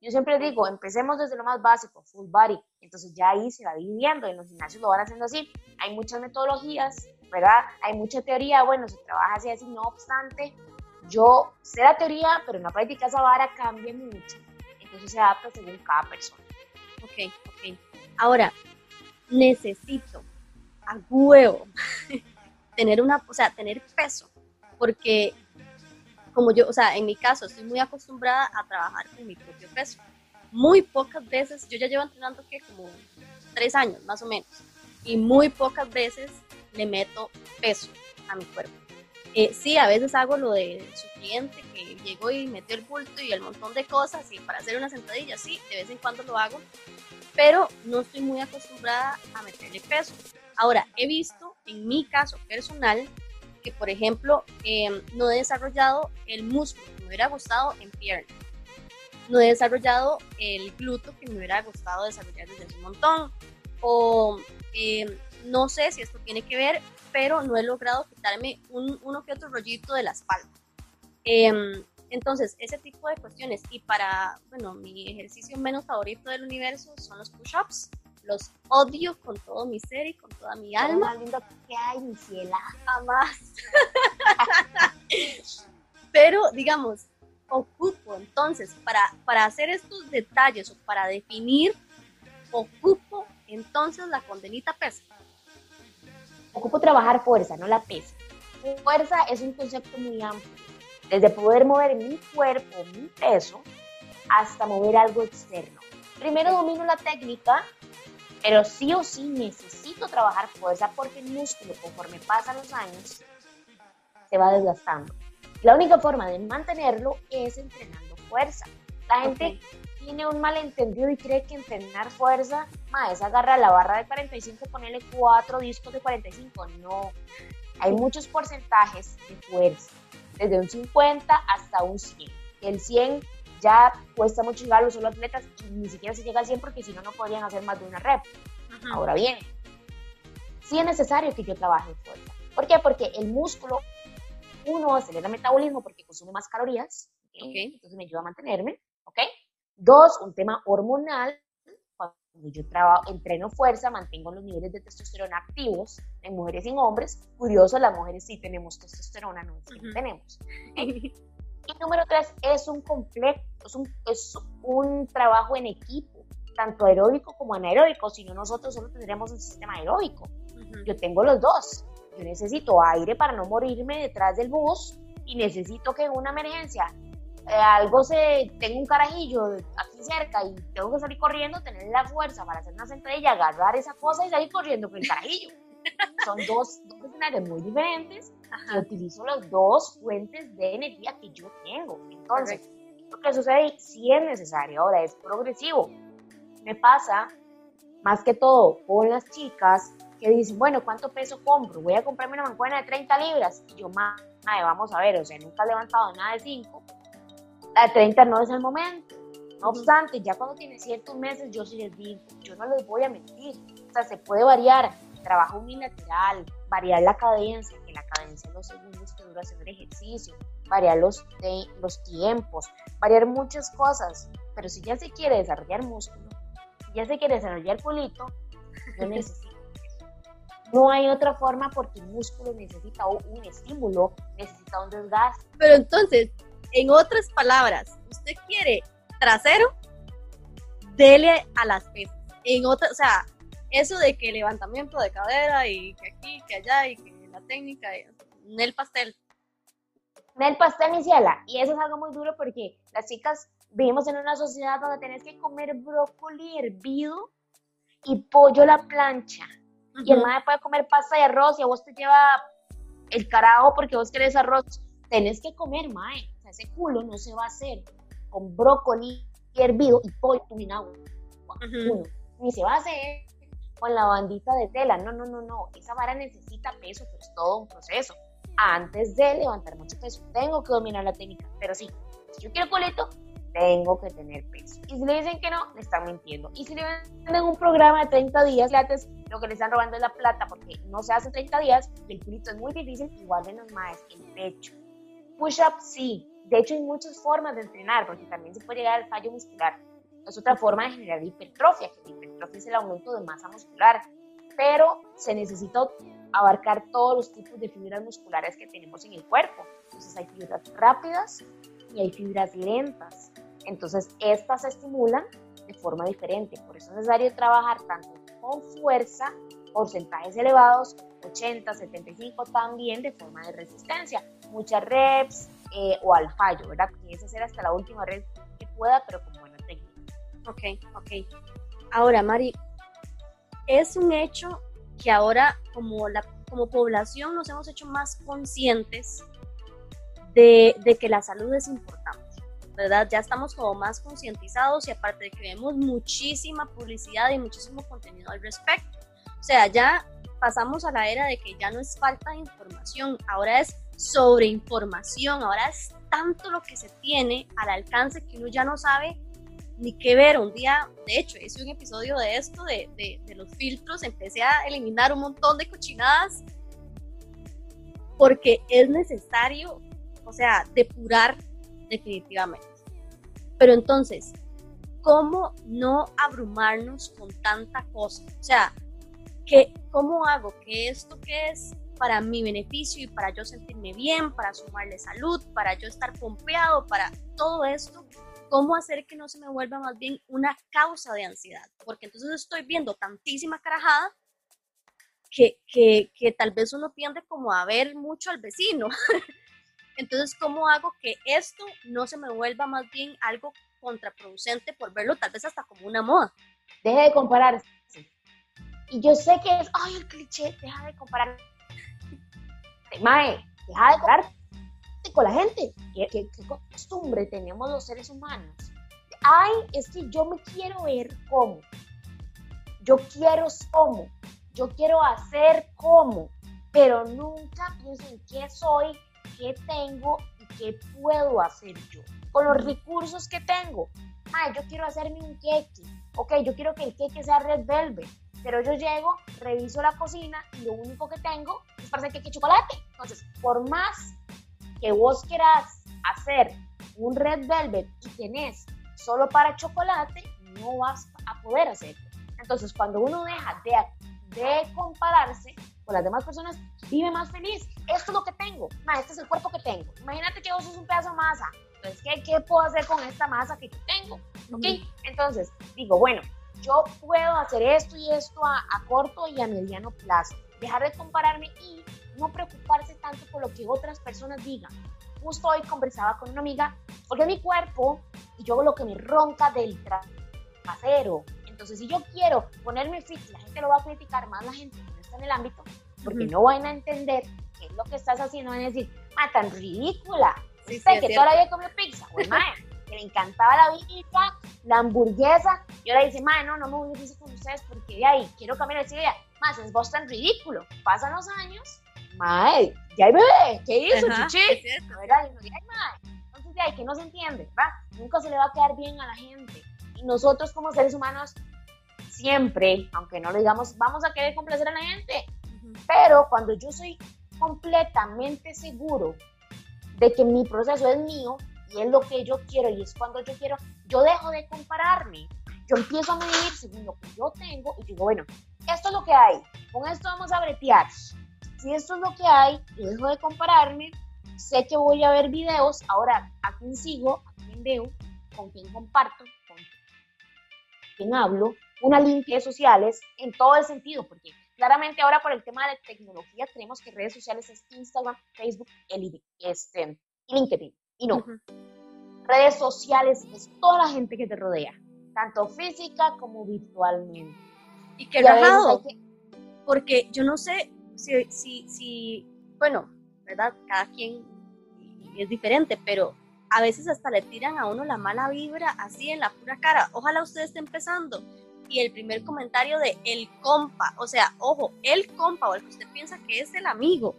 S2: Yo siempre digo, empecemos desde lo más básico, full body. Entonces ya ahí se va dividiendo, en los gimnasios lo van haciendo así. Hay muchas metodologías, ¿verdad? Hay mucha teoría, bueno, se trabaja así, así, no obstante, yo sé la teoría, pero en la práctica esa vara cambia mucho. Entonces se adapta según cada persona.
S1: Ok, ok. Ahora, necesito a huevo tener una, o sea, tener peso, porque como yo, o sea, en mi caso estoy muy acostumbrada a trabajar con mi propio peso. Muy pocas veces, yo ya llevo entrenando que como tres años más o menos, y muy pocas veces le meto peso a mi cuerpo. Eh, sí, a veces hago lo de su cliente que llegó y metió el bulto y el montón de cosas y para hacer una sentadilla, sí, de vez en cuando lo hago, pero no estoy muy acostumbrada a meterle peso. Ahora, he visto en mi caso personal que, por ejemplo, em, no he desarrollado el músculo que me hubiera gustado en pierna. No he desarrollado el glúteo que me hubiera gustado desarrollar desde hace un montón. O em, no sé si esto tiene que ver pero no he logrado quitarme un, uno que otro rollito de la espalda. Em, entonces, ese tipo de cuestiones. Y para, bueno, mi ejercicio menos favorito del universo son los push-ups. Los odio con todo mi ser y con toda mi alma.
S2: más lindo que hay, mi ciela.
S1: Jamás. Pero, digamos, ocupo entonces, para, para hacer estos detalles o para definir, ocupo entonces la condenita pesa
S2: ocupo trabajar fuerza, no la pesa. Fuerza es un concepto muy amplio, desde poder mover mi cuerpo, mi peso, hasta mover algo externo. Primero domino la técnica, pero sí o sí necesito trabajar fuerza porque el músculo, conforme pasan los años, se va desgastando. La única forma de mantenerlo es entrenando fuerza. La gente tiene un malentendido y cree que entrenar fuerza es agarrar la barra de 45 ponerle cuatro discos de 45. No, hay muchos porcentajes de fuerza, desde un 50 hasta un 100. El 100 ya cuesta mucho llegar a los solo atletas y ni siquiera se llega al 100 porque si no, no podrían hacer más de una rep. Ahora bien, sí es necesario que yo trabaje fuerza. ¿Por qué? Porque el músculo, uno, acelera el metabolismo porque consume más calorías, entonces me ayuda a mantenerme. Dos, un tema hormonal, cuando yo trabajo, entreno fuerza, mantengo los niveles de testosterona activos en mujeres y en hombres. Curioso, las mujeres sí tenemos testosterona, no sí tenemos. y número tres, es un complejo, es un, es un trabajo en equipo, tanto aeróbico como anaeróbico, si no nosotros solo tendríamos un sistema aeróbico. Yo tengo los dos. Yo necesito aire para no morirme detrás del bus y necesito que en una emergencia eh, algo se, tengo un carajillo aquí cerca y tengo que salir corriendo, tener la fuerza para hacer una centella, agarrar esa cosa y salir corriendo con el carajillo. Son dos, dos escenarios muy diferentes y utilizo las dos fuentes de energía que yo tengo. Entonces, lo que sucede sí es necesario, ahora es progresivo. Me pasa más que todo con las chicas que dicen, bueno, ¿cuánto peso compro? Voy a comprarme una mancuerna de 30 libras. Y yo, más, vamos a ver, o sea, nunca he levantado nada de 5 de 30 no es el momento. No obstante, ya cuando tiene ciertos meses, yo sí les digo, yo no les voy a mentir. O sea, se puede variar. Trabajo unilateral, variar la cadencia, que la cadencia los segundos que dura hacer el ejercicio, variar los, los tiempos, variar muchas cosas. Pero si ya se quiere desarrollar músculo, si ya se quiere desarrollar culito, yo necesito no hay otra forma porque el músculo necesita un estímulo, necesita un desgaste.
S1: Pero entonces, en otras palabras, usted quiere trasero, dele a las pesas. En otra, o sea, eso de que levantamiento de cadera y que aquí, que allá y que la técnica, en el pastel.
S2: el pastel, mi ciela. Y eso es algo muy duro porque las chicas vivimos en una sociedad donde tenés que comer brócoli hervido y pollo a la plancha. Y el madre puede comer pasta y arroz y a vos te lleva el carajo porque vos querés arroz. Tenés que comer, mae ese culo no se va a hacer con brócoli hervido y pollo en agua. Ni se va a hacer con la bandita de tela. No, no, no, no. Esa vara necesita peso, pero es todo un proceso. Antes de levantar mucho peso, tengo que dominar la técnica. Pero sí, si yo quiero culito, tengo que tener peso. Y si le dicen que no, le están mintiendo. Y si le venden un programa de 30 días, lo que le están robando es la plata porque no se hace 30 días y el culito es muy difícil, igual de los más el pecho. Push-up sí, de hecho, hay muchas formas de entrenar, porque también se puede llegar al fallo muscular. Es otra forma de generar hipertrofia, que la hipertrofia es el aumento de masa muscular, pero se necesita abarcar todos los tipos de fibras musculares que tenemos en el cuerpo. Entonces hay fibras rápidas y hay fibras lentas. Entonces estas se estimulan de forma diferente. Por eso es necesario trabajar tanto con fuerza, porcentajes elevados, 80, 75 también de forma de resistencia. Muchas reps, eh, o al fallo, ¿verdad? Tienes que hacer hasta la última red que pueda, pero con buena técnica.
S1: Ok, ok. Ahora, Mari, es un hecho que ahora como, la, como población nos hemos hecho más conscientes de, de que la salud es importante. ¿verdad? Ya estamos como más concientizados y aparte de que vemos muchísima publicidad y muchísimo contenido al respecto. O sea, ya pasamos a la era de que ya no es falta de información, ahora es sobre información. Ahora es tanto lo que se tiene al alcance que uno ya no sabe ni qué ver. Un día, de hecho, hice un episodio de esto, de, de, los filtros, empecé a eliminar un montón de cochinadas porque es necesario, o sea, depurar definitivamente. Pero entonces, ¿cómo no abrumarnos con tanta cosa? O sea, ¿qué, ¿cómo hago que esto que es para mi beneficio y para yo sentirme bien, para sumarle salud, para yo estar pompeado, para todo esto, cómo hacer que no se me vuelva más bien una causa de ansiedad, porque entonces estoy viendo tantísima carajada que, que, que tal vez uno tiende como a ver mucho al vecino. entonces, ¿cómo hago que esto no se me vuelva más bien algo contraproducente por verlo tal vez hasta como una moda?
S2: Deje de comparar. Y yo sé que es, ay, el cliché, deja de comparar Mae, deja de compararte con la gente. ¿Qué, costumbre tenemos los seres humanos? Ay, es que yo me quiero ver como. Yo quiero como. Yo quiero hacer como. Pero nunca pienso en qué soy, qué tengo y qué puedo hacer yo. Con los recursos que tengo. Ay, yo quiero hacerme un queque. Ok, yo quiero que el queque sea red velvet pero yo llego, reviso la cocina y lo único que tengo es para hacer queque chocolate. Entonces, por más que vos quieras hacer un red velvet y tenés solo para chocolate, no vas a poder hacerlo. Entonces, cuando uno deja de, de compararse con las demás personas, vive más feliz. Esto es lo que tengo. este es el cuerpo que tengo. Imagínate que vos sos un pedazo de masa. Entonces, ¿qué, ¿qué, puedo hacer con esta masa que tengo? ¿Ok? Entonces, digo, bueno, yo puedo hacer esto y esto a, a corto y a mediano plazo. Dejar de compararme y no preocuparse tanto por lo que otras personas digan. Justo hoy conversaba con una amiga, porque mi cuerpo y yo hago lo que me ronca del trasero. Entonces, si yo quiero ponerme fit, la gente lo va a criticar, más la gente que no está en el ámbito, porque no van a entender qué es lo que estás haciendo, van a decir, ah, tan ridícula. Sí, Usted que toda la vida comió pizza, mae, que le encantaba la pizza, la hamburguesa, y ahora dice, mae, no, no me voy a decir con ustedes porque de ahí quiero cambiar de idea. Más, es vos tan ridículo. Pasan los años, mae, ya hay bebé, ¿qué hizo, chichi? ¿Verdad? Y no, mae. Entonces, de ahí que no se entiende, ¿verdad? Nunca se le va a quedar bien a la gente. Y nosotros como seres humanos siempre, aunque no lo digamos, vamos a querer complacer a la gente. Pero cuando yo soy completamente seguro de que mi proceso es mío y es lo que yo quiero y es cuando yo quiero, yo dejo de compararme. Yo empiezo a medir según lo que yo tengo y digo, bueno, esto es lo que hay, con esto vamos a bretear. Si esto es lo que hay, yo dejo de compararme, sé que voy a ver videos, ahora a quién sigo, a quién veo, con quién comparto, con quién hablo, una limpia de sociales en todo el sentido, porque claramente ahora por el tema de tecnología creemos que redes sociales es Instagram, Facebook, el, este, LinkedIn. Y no. Redes sociales es toda la gente que te rodea, tanto física como virtualmente.
S1: Y que rajado, porque yo no sé si, si, si, bueno, ¿verdad? Cada quien es diferente, pero a veces hasta le tiran a uno la mala vibra así en la pura cara. Ojalá usted esté empezando y el primer comentario de el compa, o sea, ojo, el compa o el que usted piensa que es el amigo.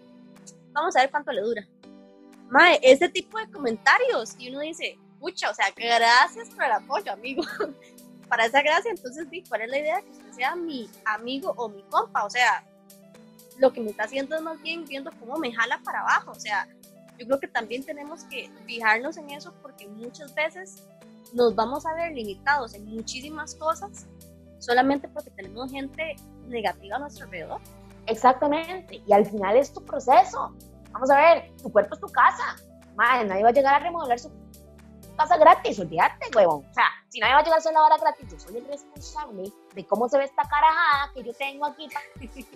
S1: Vamos a ver cuánto le dura. Mae, ese tipo de comentarios y uno dice, pucha, o sea, gracias por el apoyo, amigo. Para esa gracia, entonces, ¿cuál es la idea? Que usted sea mi amigo o mi compa, o sea, lo que me está haciendo es más bien viendo cómo me jala para abajo, o sea, yo creo que también tenemos que fijarnos en eso porque muchas veces nos vamos a ver limitados en muchísimas cosas solamente porque tenemos gente negativa a nuestro alrededor.
S2: Exactamente, y al final es tu proceso. Vamos a ver, tu cuerpo es tu casa. Madre, nadie va a llegar a remodelar su casa gratis, olvídate, huevón. O sea, si nadie va a llegar a hacer la hora gratis, yo soy el responsable de cómo se ve esta carajada que yo tengo aquí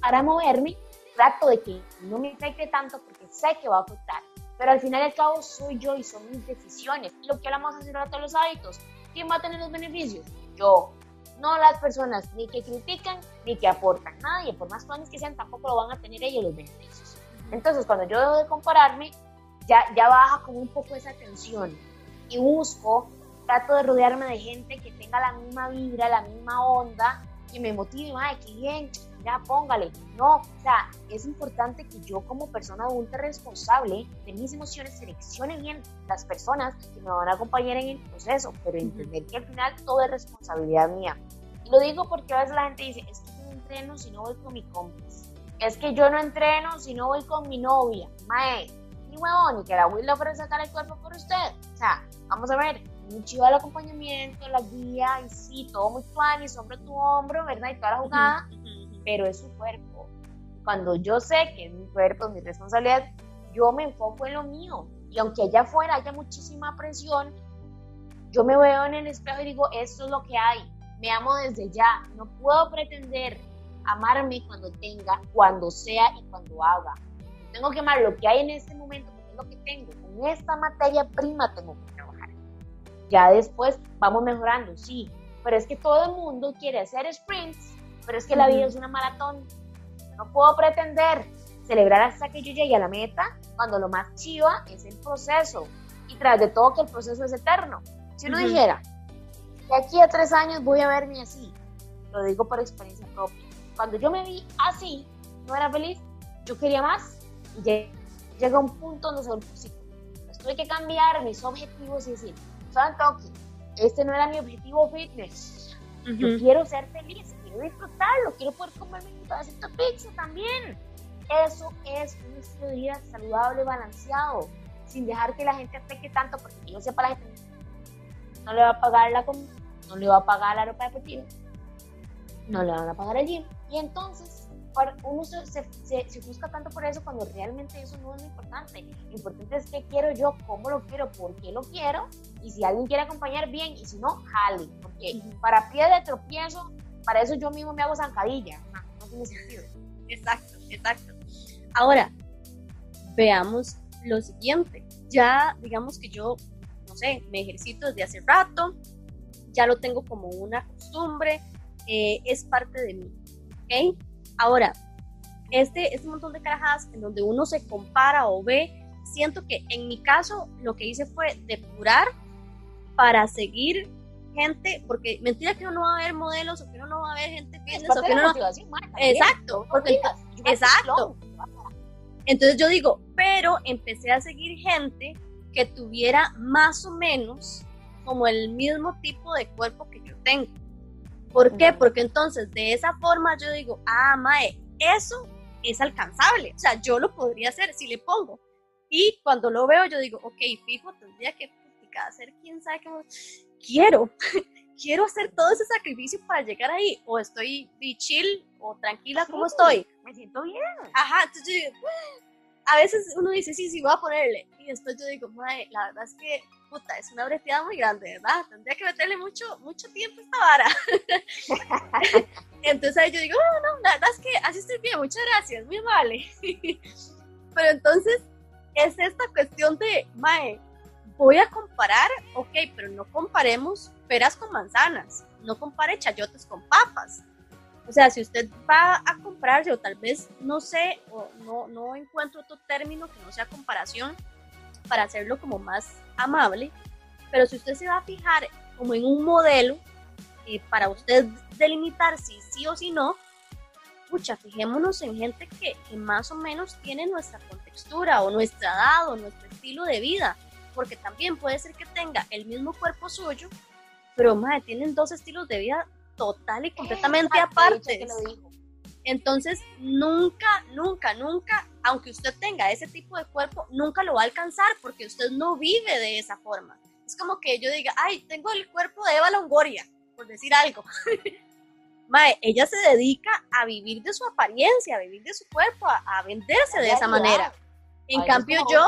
S2: para moverme. Trato de que no me afecte tanto porque sé que va a afectar. Pero al final y al cabo soy yo y son mis decisiones. Lo que hablamos hace rato de los hábitos. ¿quién va a tener los beneficios? Yo, no las personas ni que critican ni que aportan. Nadie, por más planes que sean, tampoco lo van a tener ellos los beneficios. Entonces, cuando yo dejo de compararme, ya, ya baja como un poco esa tensión y busco, trato de rodearme de gente que tenga la misma vibra, la misma onda, que me motive, ay, qué bien, ya póngale. No, o sea, es importante que yo como persona adulta responsable de mis emociones seleccione bien las personas que me van a acompañar en el proceso, pero entender que al final todo es responsabilidad mía. Y lo digo porque a veces la gente dice, es que yo no entreno si no voy con mi cómplice. Es que yo no entreno si no voy con mi novia. Mae, ni huevón, ni que la le ofrece sacar el cuerpo por usted. O sea, vamos a ver, muy chido el acompañamiento, la guía, y sí, todo muy y hombro tu hombro, ¿verdad? Y toda la jugada pero es su cuerpo. Cuando yo sé que es mi cuerpo, es mi responsabilidad, yo me enfoco en lo mío. Y aunque allá afuera haya muchísima presión, yo me veo en el espejo y digo, esto es lo que hay. Me amo desde ya. No puedo pretender amarme cuando tenga, cuando sea y cuando haga. Tengo que amar lo que hay en este momento, porque es lo que tengo. Con esta materia prima tengo que trabajar. Ya después vamos mejorando, sí. Pero es que todo el mundo quiere hacer sprints pero es que la vida es una maratón. No puedo pretender celebrar hasta que yo llegue a la meta cuando lo más chiva es el proceso. Y tras de todo que el proceso es eterno. Si uno dijera, de aquí a tres años voy a verme así, lo digo por experiencia propia. Cuando yo me vi así, no era feliz, yo quería más y llega un punto donde se posible. tuve que cambiar mis objetivos y decir, ¿saben toque? Este no era mi objetivo fitness. Yo quiero ser feliz quiero disfrutarlo, quiero poder comerme un pedacito de pizza también. Eso es un estilo de vida saludable, balanceado, sin dejar que la gente afecte tanto, porque yo sepa la gente no le va a pagar la comida, no le va a pagar la ropa deportiva, no le van a pagar el gym. Y entonces uno se, se, se, busca tanto por eso cuando realmente eso no es lo importante. Lo importante es qué quiero yo, cómo lo quiero, por qué lo quiero. Y si alguien quiere acompañar, bien. Y si no, jale. Porque para pie de tropiezo, para eso yo mismo me hago zancadilla. No, tiene sentido.
S1: Exacto, exacto. Ahora, veamos lo siguiente. Ya, digamos que yo, no sé, me ejercito desde hace rato, ya lo tengo como una costumbre, eh, es parte de mí. ¿Ok? Ahora, este, este montón de carajadas en donde uno se compara o ve, siento que en mi caso lo que hice fue depurar para seguir gente, porque mentira que uno no va a ver modelos o que uno no va a ver gente fitness o que uno no... Exacto, porque, exacto. Entonces yo digo, pero empecé a seguir gente que tuviera más o menos como el mismo tipo de cuerpo que yo tengo. ¿Por qué? Porque entonces de esa forma yo digo, ah, Mae, eso es alcanzable. O sea, yo lo podría hacer si le pongo. Y cuando lo veo, yo digo, ok, fijo, tendría que practicar, hacer quién sabe qué. Quiero, quiero hacer todo ese sacrificio para llegar ahí. O estoy chill o tranquila como estoy.
S2: Me siento bien.
S1: Ajá, entonces a veces uno dice, sí, sí, voy a ponerle. Y después yo digo, Mae, la verdad es que puta, es una breteada muy grande, ¿verdad? Tendría que meterle mucho, mucho tiempo a esta vara. entonces ahí yo digo, no, no, la verdad es que así estoy bien, muchas gracias, muy vale. Pero entonces es esta cuestión de, mae, voy a comparar, ok, pero no comparemos peras con manzanas, no compare chayotes con papas. O sea, si usted va a comprarse, o tal vez no sé, o no, no encuentro otro término que no sea comparación, para hacerlo como más amable, pero si usted se va a fijar como en un modelo eh, para usted delimitar si sí o si no, pucha, fijémonos en gente que, más o menos tiene nuestra contextura o nuestra edad o nuestro estilo de vida, porque también puede ser que tenga el mismo cuerpo suyo, pero madre, tienen dos estilos de vida total y completamente aparte. Entonces, nunca, nunca, nunca, aunque usted tenga ese tipo de cuerpo, nunca lo va a alcanzar porque usted no vive de esa forma. Es como que yo diga, ay, tengo el cuerpo de Eva Longoria, por decir algo. Mae, ella se dedica a vivir de su apariencia, a vivir de su cuerpo, a, venderse de esa manera. En cambio yo,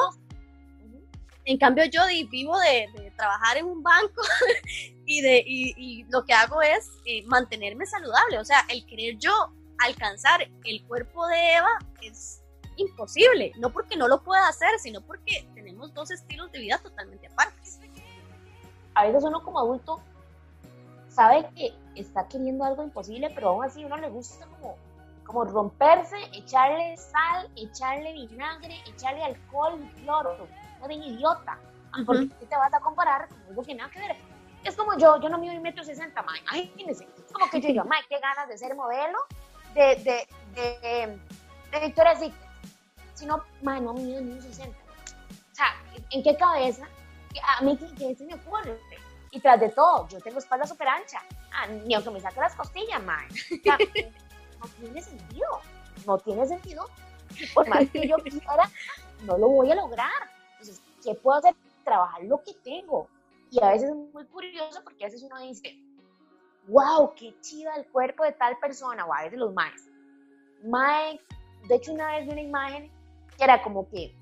S1: en cambio yo vivo de, trabajar en un banco y, de, y, lo que hago es eh, mantenerme saludable. O sea, el querer yo alcanzar el cuerpo de Eva es imposible, no porque no lo pueda hacer, sino porque tenemos dos estilos de vida totalmente apartes.
S2: A veces uno como adulto sabe que está queriendo algo imposible, pero aún así uno le gusta como, como romperse, echarle sal, echarle vinagre, echarle alcohol y cloro. No de idiota, porque te vas a comparar con algo que nada que ver. Es como yo, yo no mido un metro sesenta, imagínense. Es como que yo digo, Mike, qué ganas de ser modelo de, de, de, de Victoria's Secret, sino, man, no mido ni un 60. O sea, ¿en qué cabeza? A mí, ¿qué, se me ocurre? Y tras de todo, yo tengo espalda súper ancha. Ah, ni aunque me saque las costillas, man. O sea, no tiene sentido. No tiene sentido. por más que yo quiera, no lo voy a lograr. ¿Qué puedo hacer? Trabajar lo que tengo. Y a veces es muy curioso porque a veces uno dice, wow, qué chiva el cuerpo de tal persona, o a veces los maes. Mae, de hecho una vez vi una imagen que era como que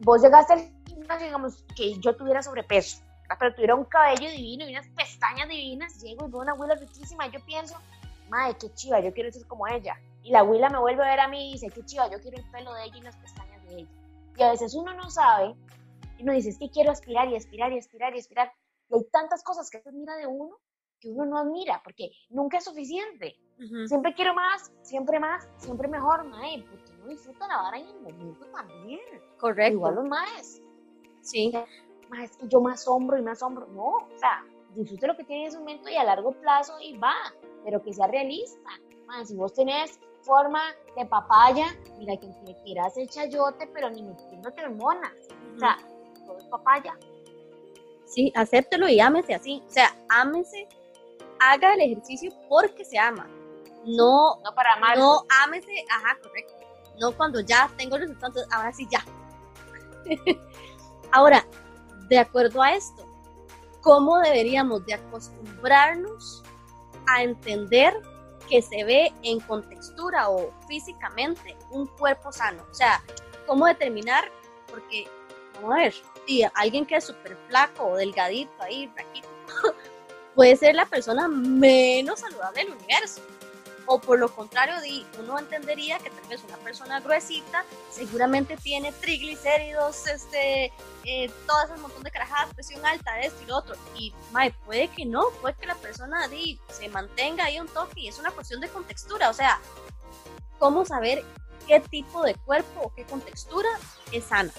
S2: vos llegaste al gimnasio, digamos, que yo tuviera sobrepeso, pero tuviera un cabello divino y unas pestañas divinas, llego y veo una abuela riquísima y yo pienso, mae, qué chiva, yo quiero ser como ella. Y la abuela me vuelve a ver a mí y dice, qué chiva, yo quiero el pelo de ella y las pestañas de ella. Y a veces uno no sabe, y uno dice, es que quiero aspirar y aspirar y aspirar y aspirar. Y hay tantas cosas que mira de uno que uno no admira, porque nunca es suficiente. Siempre quiero más, siempre más, siempre mejor, mae, porque uno disfruta la vara en el momento también.
S1: Correcto.
S2: Igual los maes.
S1: Sí.
S2: Más que yo más asombro y más asombro. No, o sea, disfrute lo que tiene en ese momento y a largo plazo y va, pero que sea realista. Mae, si vos tenés forma de papaya, mira que te tiras el chayote, pero ni metiéndote hormonas. O sea, todo es papaya.
S1: Sí, acéptelo y ámese así. O sea, ámese haga el ejercicio porque se ama. No,
S2: no para amar.
S1: No ámese, ajá, correcto. No cuando ya tengo resultados, ahora sí ya. ahora, de acuerdo a esto, cómo deberíamos de acostumbrarnos a entender que se ve en contextura o físicamente un cuerpo sano. O sea, cómo determinar, porque, vamos a ver, si alguien que es súper flaco o delgadito ahí, flaquito, puede ser la persona menos saludable del universo. O por lo contrario, uno entendería que tal vez una persona gruesita seguramente tiene triglicéridos, este, eh, todo ese montón de carajadas, presión alta, esto y lo otro. Y mae, puede que no, puede que la persona di, se mantenga ahí un toque y es una cuestión de contextura. O sea, ¿cómo saber qué tipo de cuerpo o qué contextura es sana?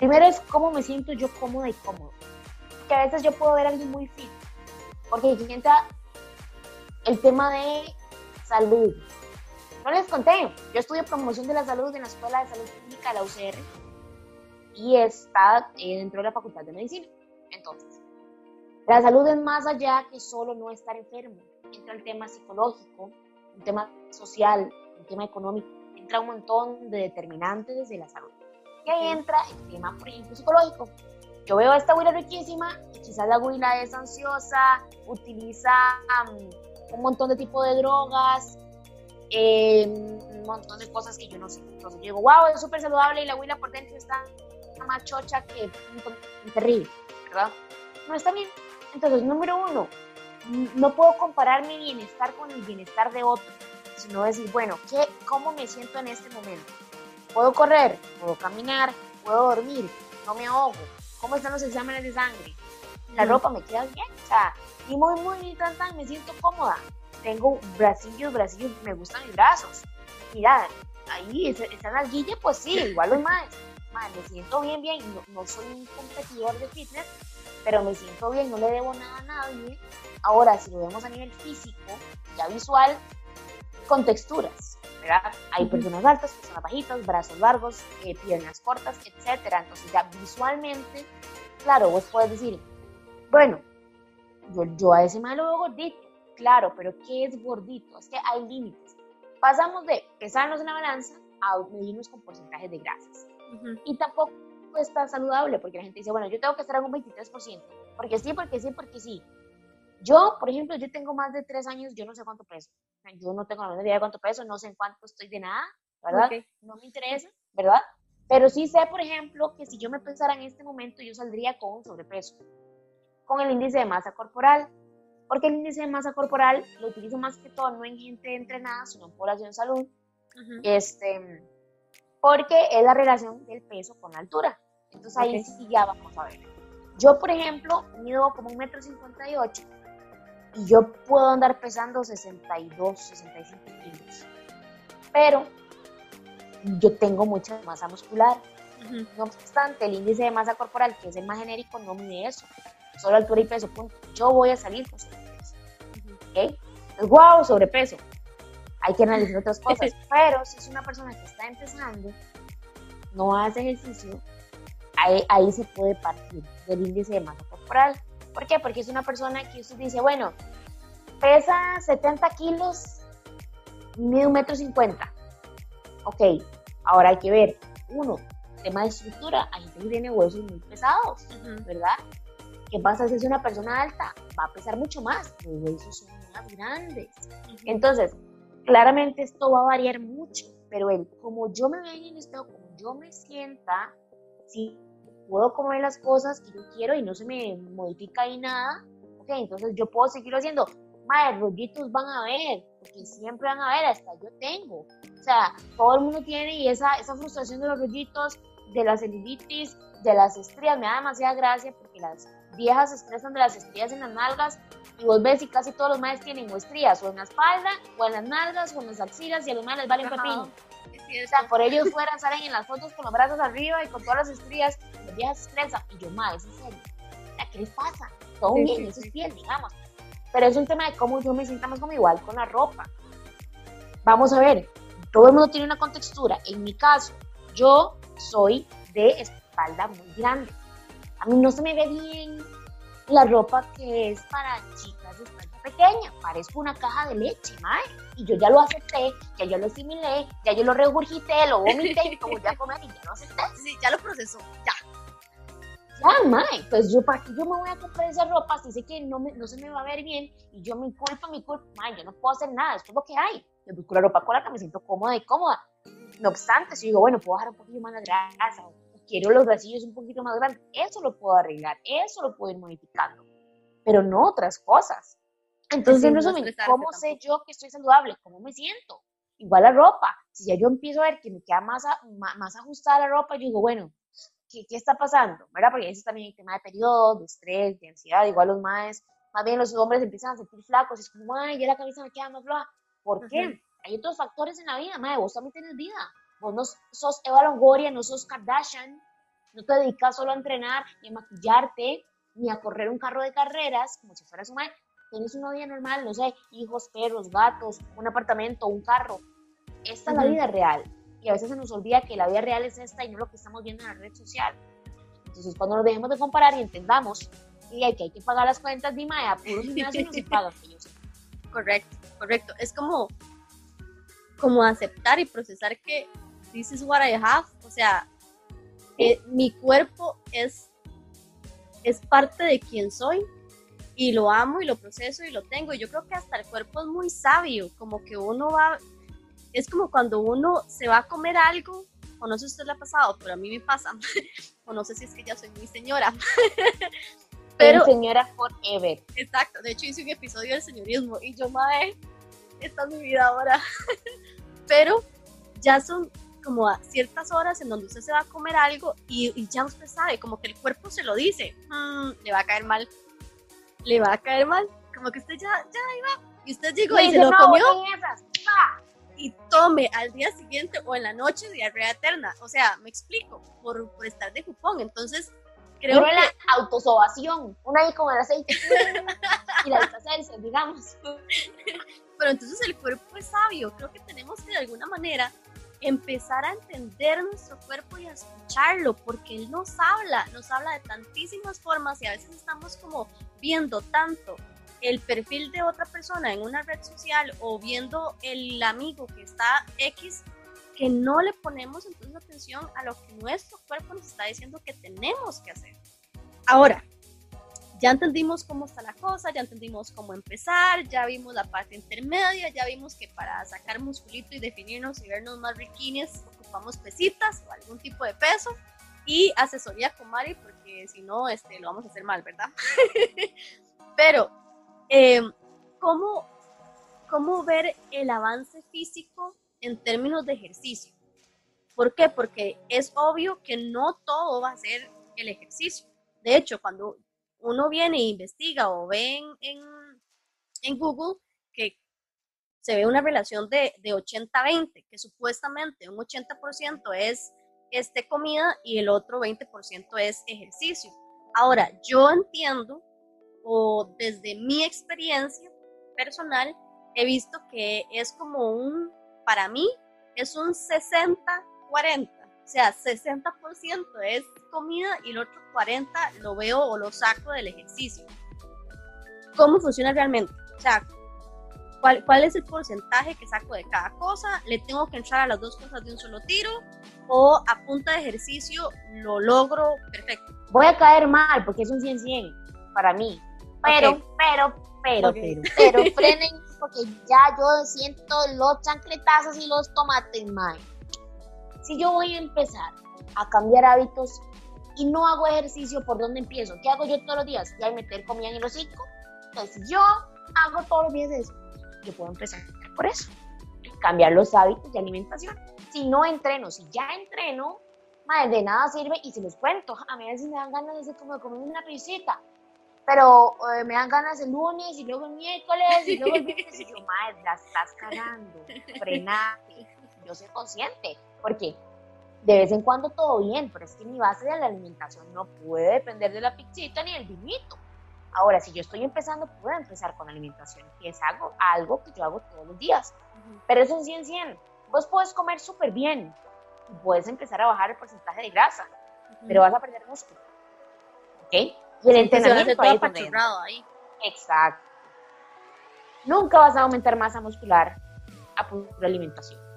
S2: Primero es cómo me siento yo cómoda y cómodo. Que a veces yo puedo ver a alguien muy fit, porque entra el tema de salud. No les conté, yo estudio promoción de la salud en la Escuela de Salud Pública de la UCR y está eh, dentro de la Facultad de Medicina. Entonces, la salud es más allá que solo no estar enfermo. Entra el tema psicológico, un tema social, un tema económico, entra un montón de determinantes de la salud. Entra el tema, por ejemplo, psicológico. Yo veo a esta abuela riquísima quizás la abuela es ansiosa, utiliza un montón de tipos de drogas, eh, un montón de cosas que yo no sé. Entonces yo digo, wow, es súper saludable y la abuela por dentro está más chocha que terrible, ¿verdad? No está bien. Entonces, número uno, no puedo comparar mi bienestar con el bienestar de otro, sino decir, bueno, ¿qué, ¿cómo me siento en este momento? ¿Puedo correr? ¿Puedo caminar? ¿Puedo dormir? ¿No me ahogo? ¿Cómo están los exámenes de sangre? ¿La ropa me queda bien? O sea, y muy, muy, tan, tan, me siento cómoda. Tengo bracillos, bracillos, me gustan mis brazos. Mira, ahí, esa, nalguilla, pues sí, igual los más me siento bien, bien, no, soy un competidor de fitness, pero me siento bien, no le debo nada a nadie. Ahora, si lo vemos a nivel físico, ya visual, con texturas, ¿verdad? Hay personas altas, personas bajitas, brazos largos, eh, piernas cortas, etcétera. Entonces, ya visualmente, claro, vos puedes decir, bueno, yo, yo a ese malo veo gordito, claro, pero ¿qué es gordito? Es que hay límites. Pasamos de pesarnos en la balanza a medirnos con porcentajes de grasas. Y tampoco está saludable porque la gente dice, bueno, yo tengo que estar en un 23%, porque sí, porque sí, porque sí. Yo, por ejemplo, yo tengo más de tres años, yo no sé cuánto peso. Yo no tengo la menor idea de cuánto peso, no sé en cuánto estoy de nada, ¿verdad? No me interesa, ¿verdad? Pero sí sé, por ejemplo, que si yo me pesara en este momento, yo saldría con un sobrepeso, con el índice de masa corporal. Porque el índice de masa corporal lo utilizo más que todo no en gente entrenada, sino en población salud. Este porque es la relación del peso con la altura. Entonces ahí sí ya vamos a ver. Yo, por ejemplo, mido como un metro cincuenta y ocho y yo puedo andar pesando 62, 65 kilos. Pero yo tengo mucha masa muscular. No obstante, el índice de masa corporal, que es el más genérico, no mide eso. Solo altura y peso, punto. Yo voy a salir con sobrepeso. ¿Ok? Entonces, wow, sobrepeso hay que analizar otras cosas. Pero si es una persona que está empezando, no hace ejercicio, ahí, ahí se puede partir del índice de masa corporal. ¿Por qué? Porque es una persona que usted dice, bueno, pesa 70 kilos, mide un metro cincuenta. Ok, ahora hay que ver, uno, tema de estructura, hay gente que tiene huesos muy pesados, ¿verdad? ¿Qué pasa si es una persona alta? Va a pesar mucho más, los huesos son más grandes. Entonces, Claramente esto va a variar mucho, pero el como yo me vea en el espejo, como yo me sienta, si puedo comer las cosas que yo quiero y no se me modifica ahí nada, ok, entonces yo puedo seguirlo haciendo. Madre, rollitos van a ver, porque siempre van a ver, hasta yo tengo. O sea, todo el mundo tiene y esa, esa frustración de los rollitos, de la celulitis, de las estrías, me da demasiada gracia porque las viejas se estresan de las estrías en las nalgas y vos ves y casi todos los maes tienen o estrías o en la espalda, o en las nalgas, o en las axilas, y a los maes les valen pepino. O sea, por ellos fuera salen en las fotos con los brazos arriba y con todas las estrías, los viejas estresan. Y yo, madre, es en serio. ¿Qué les pasa? Todo bien, eso es bien, digamos. Pero es un tema de cómo yo me siento más como igual con la ropa. Vamos a ver, todo el mundo tiene una contextura. En mi caso, yo soy de espalda muy grande. A mí no se me ve bien la ropa que es para chicas pequeña. Parezco una caja de leche, mae. Y yo ya lo acepté, ya yo lo asimilé, ya yo lo regurgité, lo vomité y como ya comer y ya lo acepté.
S1: Sí, ya lo procesó, ya.
S2: Ya, mae, pues yo, ¿para qué yo me voy a comprar esa ropa si sé que no, me, no se me va a ver bien y yo mi culpa, mi culpa, mae, yo no puedo hacer nada, esto es lo que hay. Yo busco la ropa con la que me siento cómoda y cómoda. No obstante, si digo, bueno, puedo bajar un poquito más la grasa, quiero los bracillos un poquito más grandes, eso lo puedo arreglar, eso lo puedo ir modificando, pero no otras cosas. Entonces, en resumen, ¿cómo sé yo que estoy saludable? ¿Cómo me siento? Igual la ropa. Si ya yo empiezo a ver que me queda más, más, ajustada la ropa, yo digo, bueno, ¿qué, ¿qué, está pasando? ¿Verdad? Porque ese es también el tema de periodos, de estrés, de ansiedad. Igual los más, más bien los hombres empiezan a sentir flacos. Y es como, ay, ya la cabeza me queda más floja. ¿Por qué? Hay otros factores en la vida, madre. Vos también tienes vida. Vos no sos Eva Longoria, no sos Kardashian. No te dedicas solo a entrenar, ni a maquillarte, ni a correr un carro de carreras, como si fueras un tienes una vida normal, no sé, hijos, perros, gatos, un apartamento, un carro. Esta es la vida real. Y a veces se nos olvida que la vida real es esta y no lo que estamos viendo en la red social. Entonces, cuando nos dejemos de comparar y entendamos que hay que, hay que pagar las cuentas de IMAE, a puro gimnasio no se paga.
S1: Correcto, correcto. Es como, como aceptar y procesar que this is what I have. O sea, que mi cuerpo es, es parte de quien soy y lo amo y lo proceso y lo tengo. Y yo creo que hasta el cuerpo es muy sabio, como que uno va, es como cuando uno se va a comer algo, o no sé si usted le ha pasado, pero a mí me pasa, o no sé si es que ya soy muy señora.
S2: pero señora forever.
S1: Exacto, de hecho hice un episodio del señorismo y yo, madre, esta es mi vida ahora. pero ya son como a ciertas horas en donde usted se va a comer algo y, ya usted sabe, como que el cuerpo se lo dice, mm, le va a caer mal le va a caer mal. Como que usted ya, ya iba. Y usted llegó y, se lo comió. Y tome al día siguiente o en la noche diarrea eterna. O sea, me explico, por, por estar de cupón. Entonces, creo
S2: que... la autosobación, una ahí con el aceite y la deshacerse, digamos.
S1: Pero entonces el cuerpo es sabio. Creo que tenemos que de alguna manera empezar a entender nuestro cuerpo y a escucharlo, porque él nos habla, nos habla de tantísimas formas y a veces estamos como viendo tanto el perfil de otra persona en una red social o viendo el amigo que está X, que no le ponemos entonces atención a lo que nuestro cuerpo nos está diciendo que tenemos que hacer. Ahora, ya entendimos cómo está la cosa, ya entendimos cómo empezar, ya vimos la parte intermedia, ya vimos que para sacar musculito y definirnos y vernos más riquines ocupamos pesitas o algún tipo de peso y asesoría con Mari porque si no este, lo vamos a hacer mal, ¿verdad? Pero, em, ¿cómo, ¿cómo ver el avance físico en términos de ejercicio? ¿Por qué? Porque es obvio que no todo va a ser el ejercicio. De hecho, cuando uno viene e investiga o ve en, en, Google que se ve una relación de, de 80-20, que supuestamente un 80% es este, comida y el otro 20% es ejercicio. Ahora, yo entiendo, o desde mi experiencia personal, he visto que es como un, para mí, es un 60-40. O sea, 60% es comida y el otro 40% lo veo o lo saco del ejercicio. ¿Cómo funciona realmente? O sea, ¿cuál, ¿cuál es el porcentaje que saco de cada cosa? ¿Le tengo que entrar a las dos cosas de un solo tiro? ¿O a punta de ejercicio lo logro perfecto?
S2: Voy a caer mal porque es un 100-100 para mí. Pero, pero, pero, pero, pero frenen porque ya yo siento los chancletazos y los tomates mal si yo voy a empezar a cambiar hábitos y no hago ejercicio, ¿por dónde empiezo? ¿Qué hago yo todos los días? Ya meter comida en el hocico. Entonces, yo hago todos los días eso. Yo puedo empezar por eso. Cambiar los hábitos de alimentación. Si no entreno, si ya entreno, madre, de nada sirve y se los cuento. A mí a veces me dan ganas de como comer una pisita. Pero eh, me dan ganas el lunes y luego el miércoles y luego el viernes y yo, madre, la estás cagando. Frenate. Yo soy consciente porque de vez en cuando todo bien, pero es que mi base de la alimentación no puede depender de la pizzita ni del vinito. Ahora, si yo estoy empezando, puedo empezar con alimentación, que es algo, algo que yo hago todos los días. Pero es un 100-100. Vos puedes comer súper bien y puedes empezar a bajar el porcentaje de grasa, pero vas a perder músculo. ¿Ok? Y el entrenamiento ahí, ahí. Exacto. Nunca vas a aumentar masa muscular a pura alimentación.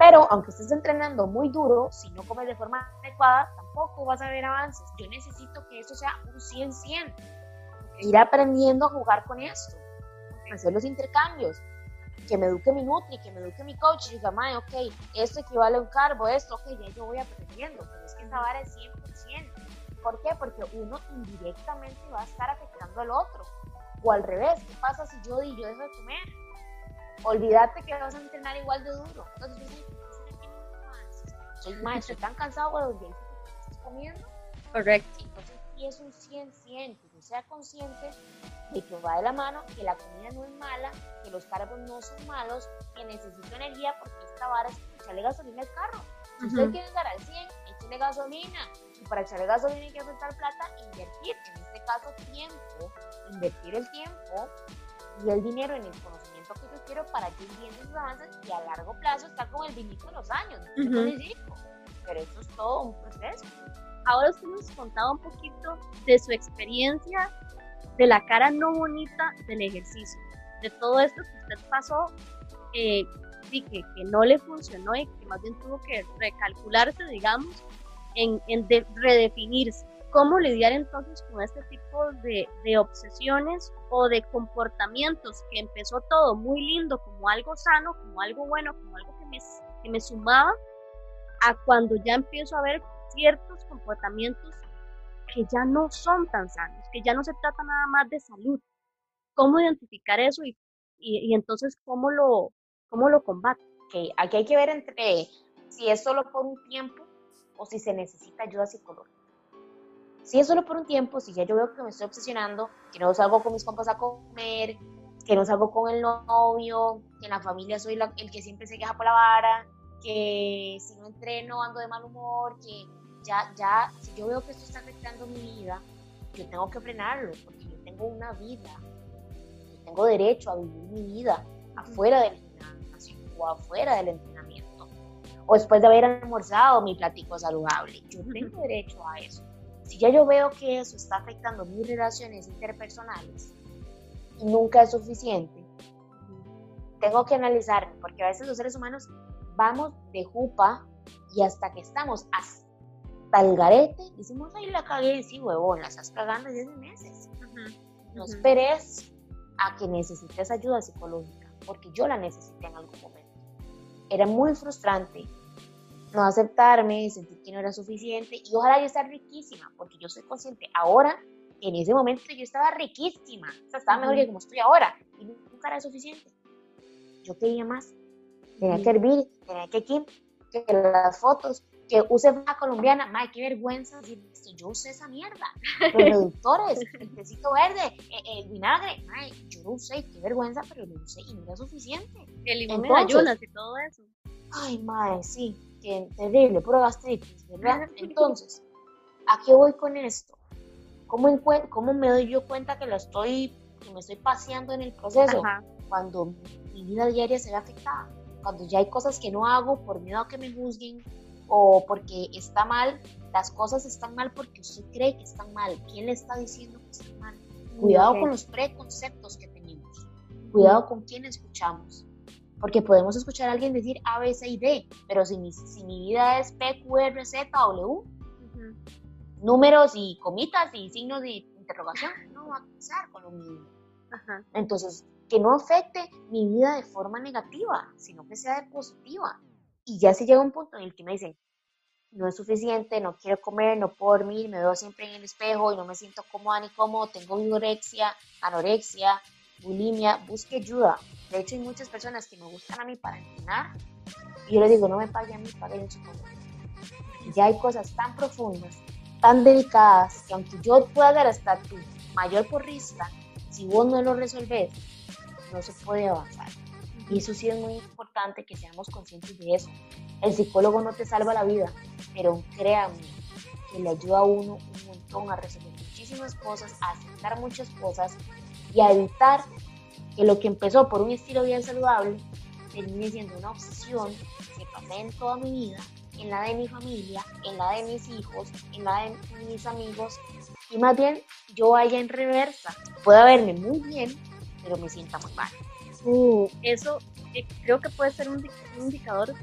S2: Pero aunque estés entrenando muy duro, si no comes de forma adecuada, poco vas a ver avances. Yo necesito que eso sea un 100-100. Ir aprendiendo a jugar con esto, hacer los intercambios, que me eduque mi Nutri, que me eduque mi coach y diga, madre, ok, esto equivale a un carbo, esto, ok, ya yo voy aprendiendo, pero es que esa vara es 100%. ¿Por qué? Porque uno indirectamente va a estar afectando al otro. O al revés, ¿qué pasa si yo yo dejo de comer? Olvídate que vas a entrenar igual de duro. Entonces, soy maestro, tan cansado con los días que estás comiendo.
S1: Correcto.
S2: Entonces, sí es un 100-100, que yo sea consciente de que va de la mano, que la comida no es mala, que los cargos no son malos, que necesito energía porque esta vara es echarle gasolina al carro. Si usted quiere llegar al 100, échale gasolina. Y para echarle gasolina hay que afectar plata, invertir, en este caso tiempo, invertir el tiempo y el dinero en el conocimiento que yo quiero para que ir viendo sus avances y a largo plazo estar con el vinito de los años. Pero eso es todo un proceso.
S1: Ahora usted nos contaba un poquito de su experiencia de la cara no bonita del ejercicio, de todo esto que usted pasó eh, y que, que, no le funcionó y que más bien tuvo que recalcularse, digamos, en, en redefinirse. ¿Cómo lidiar entonces con este tipo de, de, obsesiones o de comportamientos que empezó todo muy lindo, como algo sano, como algo bueno, como algo que me, que me sumaba, a cuando ya empiezo a ver ciertos comportamientos que ya no son tan sanos, que ya no se trata nada más de salud. ¿Cómo identificar eso y, y, y entonces cómo lo, cómo lo combate?
S2: Okay. Aquí hay que ver entre si es solo por un tiempo o si se necesita ayuda psicológica. Si es solo por un tiempo, si ya yo veo que me estoy obsesionando, que no salgo con mis compas a comer, que no salgo con el novio, que en la familia soy el que siempre se queja por la vara, que si no entreno ando de mal humor, que ya, ya, si yo veo que esto está afectando mi vida, yo tengo que frenarlo, porque yo tengo una vida, yo tengo derecho a vivir mi vida afuera del gimnasio o afuera del entrenamiento, o después de haber almorzado mi platico saludable, yo tengo derecho a eso. Si ya yo veo que eso está afectando mis relaciones interpersonales y nunca es suficiente, tengo que analizarme, porque a veces los seres humanos vamos de jupa y hasta que estamos hasta el garete, decimos, ay, la cagué, sí, huevón, la estás cagando desde meses. No esperes a que necesites ayuda psicológica, porque yo la necesité en algún momento. Era muy frustrante no aceptarme, sentir que no era suficiente y ojalá yo estar riquísima, porque yo soy consciente ahora, en ese momento yo estaba riquísima, o sea, estaba mejor que como estoy ahora y nunca era suficiente. Yo quería más, tenía que hervir, tenía que que, que las fotos, que use una colombiana, madre, qué vergüenza decir esto, yo usé esa mierda, los reductores, el tecito verde, el, el vinagre, madre, yo lo usé, qué vergüenza, pero lo usé y no era suficiente.
S1: El limón en ayunas y todo eso.
S2: Ay, madre, sí, qué terrible, pura gastritis, ¿verdad? Entonces, ¿a qué voy con esto? ¿Cómo, ¿Cómo me doy yo cuenta que lo estoy, que me estoy paseando en el proceso? Ajá. Cuando mi vida diaria se ve afectada, cuando ya hay cosas que no hago por miedo a que me juzguen o porque está mal, las cosas están mal porque usted cree que están mal. ¿Quién le está diciendo que están mal? Cuidado okay. con los preconceptos que tenemos. Cuidado con quién escuchamos. Porque podemos escuchar a alguien decir A, B, C y D, pero si mi, si mi vida es P, Q, R, Z, W, uh -huh. números y comitas y signos de interrogación, no va a pasar con lo mismo. Ajá. Entonces, que no afecte mi vida de forma negativa, sino que sea de positiva. Y ya se llega un punto en el que me dicen, no es suficiente, no quiero comer, no puedo dormir, me veo siempre en el espejo y no me siento cómoda ni cómodo, tengo vigorexia, anorexia, bulimia, busque ayuda. De hecho, hay muchas personas que me buscan a mí para entrenar y yo les digo, no me pague a mí, pague un psicólogo. Ya hay cosas tan profundas, tan delicadas, que aunque yo pueda dar hasta tu mayor porrista, si vos no lo resolves, no se puede avanzar. Y eso sí es muy importante que seamos conscientes de eso. El psicólogo no te salva la vida, pero créanme que le ayuda a uno un montón a resolver muchísimas cosas, a aceptar muchas cosas y a evitar que lo que empezó por un estilo bien saludable termine siendo una obsesión que pase en toda mi vida, en la de mi familia, en la de mis hijos, en la de mis amigos y más bien yo vaya en reversa. Pueda verme muy bien, pero me sienta muy mal.
S1: Uh, eso eh, creo que puede ser un, un indicador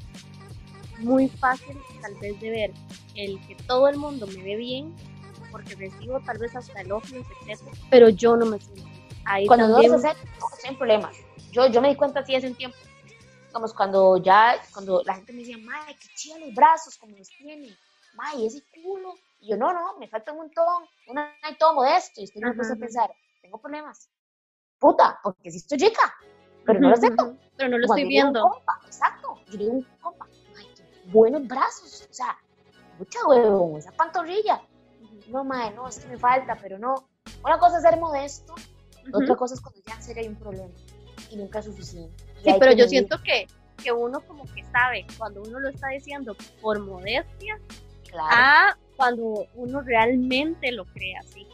S1: muy fácil tal vez de ver el que todo el mundo me ve bien, porque recibo tal vez hasta elogios, etc. Pero yo no me siento.
S2: Ahí cuando también... no hacer, sin problemas. Yo, yo me di cuenta así hace un tiempo. Digamos, cuando ya, cuando la gente me decía, ¡May, qué chido los brazos, como los tiene! ¡May, ese culo! Y yo, no, no, me falta un montón, una y todo modesto. Y estoy me puse a pensar, tengo problemas. Puta, porque sí estoy chica, pero no lo acepto.
S1: Pero no lo estoy viendo.
S2: exacto, yo digo un compa, ay, qué buenos brazos, o sea, mucha huevón, esa pantorrilla. No, madre, no, es que me falta, pero no. Una cosa es ser modesto, otra cosa es cuando ya en serio hay un problema y nunca es suficiente.
S1: Sí, pero yo siento que, que uno como que sabe cuando uno lo está diciendo por modestia claro. a cuando uno realmente lo cree así.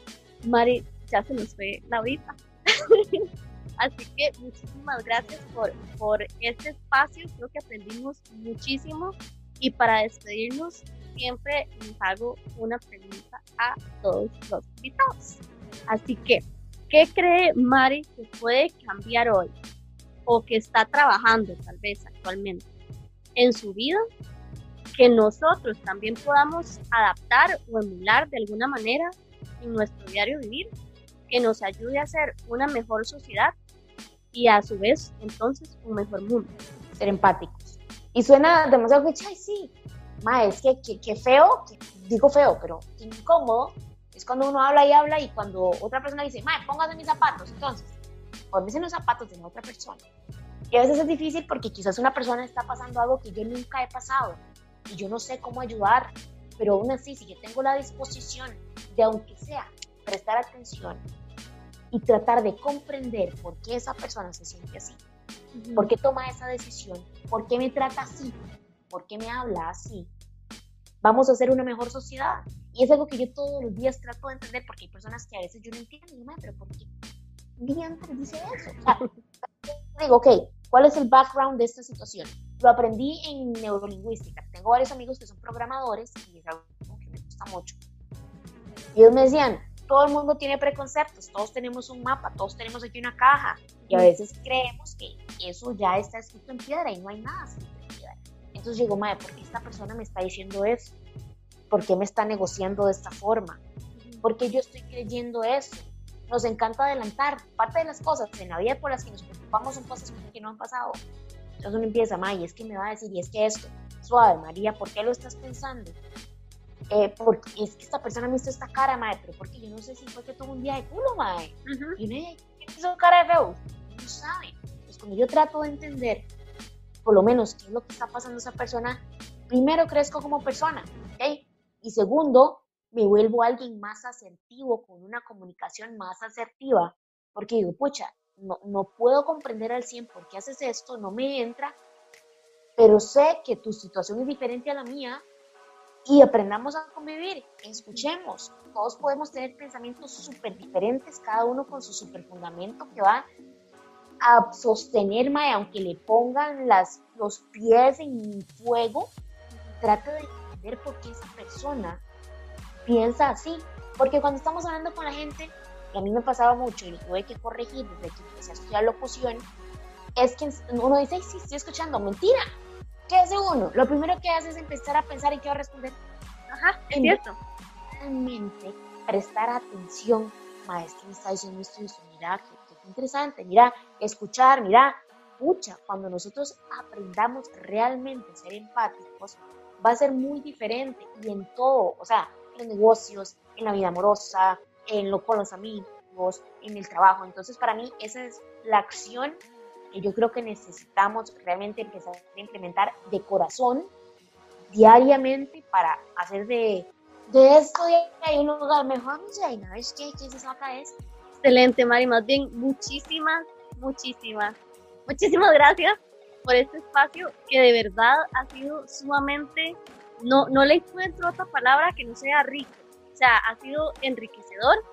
S1: Mari, ya se nos fue la vida. Así que muchísimas gracias por, por este espacio. Creo que aprendimos muchísimo. Y para despedirnos, siempre les hago una pregunta a todos los invitados. Así que, ¿qué cree Mari que puede cambiar hoy? O que está trabajando tal vez actualmente en su vida que nosotros también podamos adaptar o emular de alguna manera en nuestro diario vivir, que nos ayude a ser una mejor sociedad y a su vez entonces un mejor mundo.
S2: Ser empáticos. Y suena demasiado que, ay, sí, ma, es que, que, feo, digo feo, pero incómodo, es cuando uno habla y habla y cuando otra persona dice, ma, póngase mis zapatos, entonces, póngase los zapatos de la otra persona. Y a veces es difícil porque quizás una persona está pasando algo que yo nunca he pasado y yo no sé cómo ayudar, pero aún así, si yo tengo la disposición de, aunque sea, prestar atención y tratar de comprender por qué esa persona se siente así, por qué toma esa decisión, por qué me trata así, por qué me habla así, vamos a hacer una mejor sociedad. Y es algo que yo todos los días trato de entender porque hay personas que a veces yo no entiendo, pero ¿por qué antes dice eso? O sea, digo, ok, ¿cuál es el background de esta situación? Lo aprendí en neurolingüística. Tengo varios amigos que son programadores y es algo que me gusta mucho. Y ellos me decían, todo el mundo tiene preconceptos, todos tenemos un mapa, todos tenemos aquí una caja y a veces creemos que eso ya está escrito en piedra y no hay nada escrito en piedra. Entonces digo, madre, ¿por qué esta persona me está diciendo eso? ¿Por qué me está negociando de esta forma? ¿Por qué yo estoy creyendo eso? Nos encanta adelantar. Parte de las cosas en la vida por las que nos preocupamos son cosas que no han pasado. Entonces uno empieza, May, es que me va a decir, y es que esto, suave, María, ¿por qué lo estás pensando? Eh, porque es que esta persona me hizo esta cara, madre, pero porque yo no sé si fue que tuvo un día de culo, madre. Y uno hizo cara de feo. No sabe. Pues cuando yo trato de entender, por lo menos, qué es lo que está pasando a esa persona, primero crezco como persona, ¿ok? Y segundo, me vuelvo alguien más asertivo, con una comunicación más asertiva, porque digo, pucha, no, no puedo comprender al 100 por qué haces esto, no me entra, pero sé que tu situación es diferente a la mía y aprendamos a convivir, escuchemos. Todos podemos tener pensamientos súper diferentes, cada uno con su súper fundamento que va a sostenerme, aunque le pongan las, los pies en fuego, trate de entender por qué esa persona piensa así. Porque cuando estamos hablando con la gente, y a mí me pasaba mucho y lo tuve que corregir desde que empecé a estudiar locución, es que uno dice, sí, estoy escuchando, mentira. ¿Qué hace uno? Lo primero que hace es empezar a pensar en qué va a responder.
S1: Ajá, es cierto.
S2: Realmente prestar atención, maestro me está diciendo esto y mira, qué, qué interesante, mira, escuchar, mira, escucha, cuando nosotros aprendamos realmente a ser empáticos, va a ser muy diferente y en todo, o sea, en los negocios, en la vida amorosa, en lo, con los amigos, en el trabajo. Entonces, para mí, esa es la acción que yo creo que necesitamos realmente empezar a implementar de corazón diariamente para hacer de, de esto de un lugar mejor. No sé, ¿no? es que, se saca es.
S1: Excelente, Mari. Más bien, muchísimas, muchísimas, muchísimas gracias por este espacio que de verdad ha sido sumamente, no, no le encuentro otra palabra que no sea rico o sea, ha sido enriquecedor.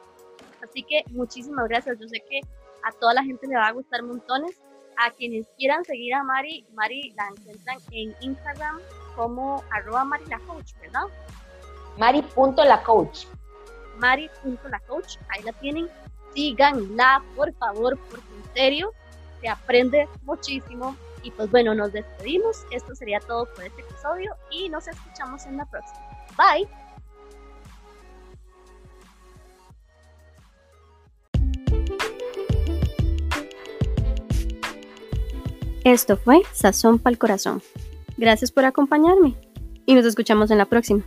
S1: Así que muchísimas gracias. Yo sé que a toda la gente le va a gustar montones. A quienes quieran seguir a Mari, Mari la encuentran en Instagram como arroba marilacoach, ¿verdad?
S2: Mari.lacoach.
S1: Mari.lacoach, ahí la tienen. Síganla, por favor, porque en serio se aprende muchísimo Y pues bueno, nos despedimos. Esto sería todo por este episodio y nos escuchamos en la próxima. Bye. Esto fue Sazón para el Corazón. Gracias por acompañarme y nos escuchamos en la próxima.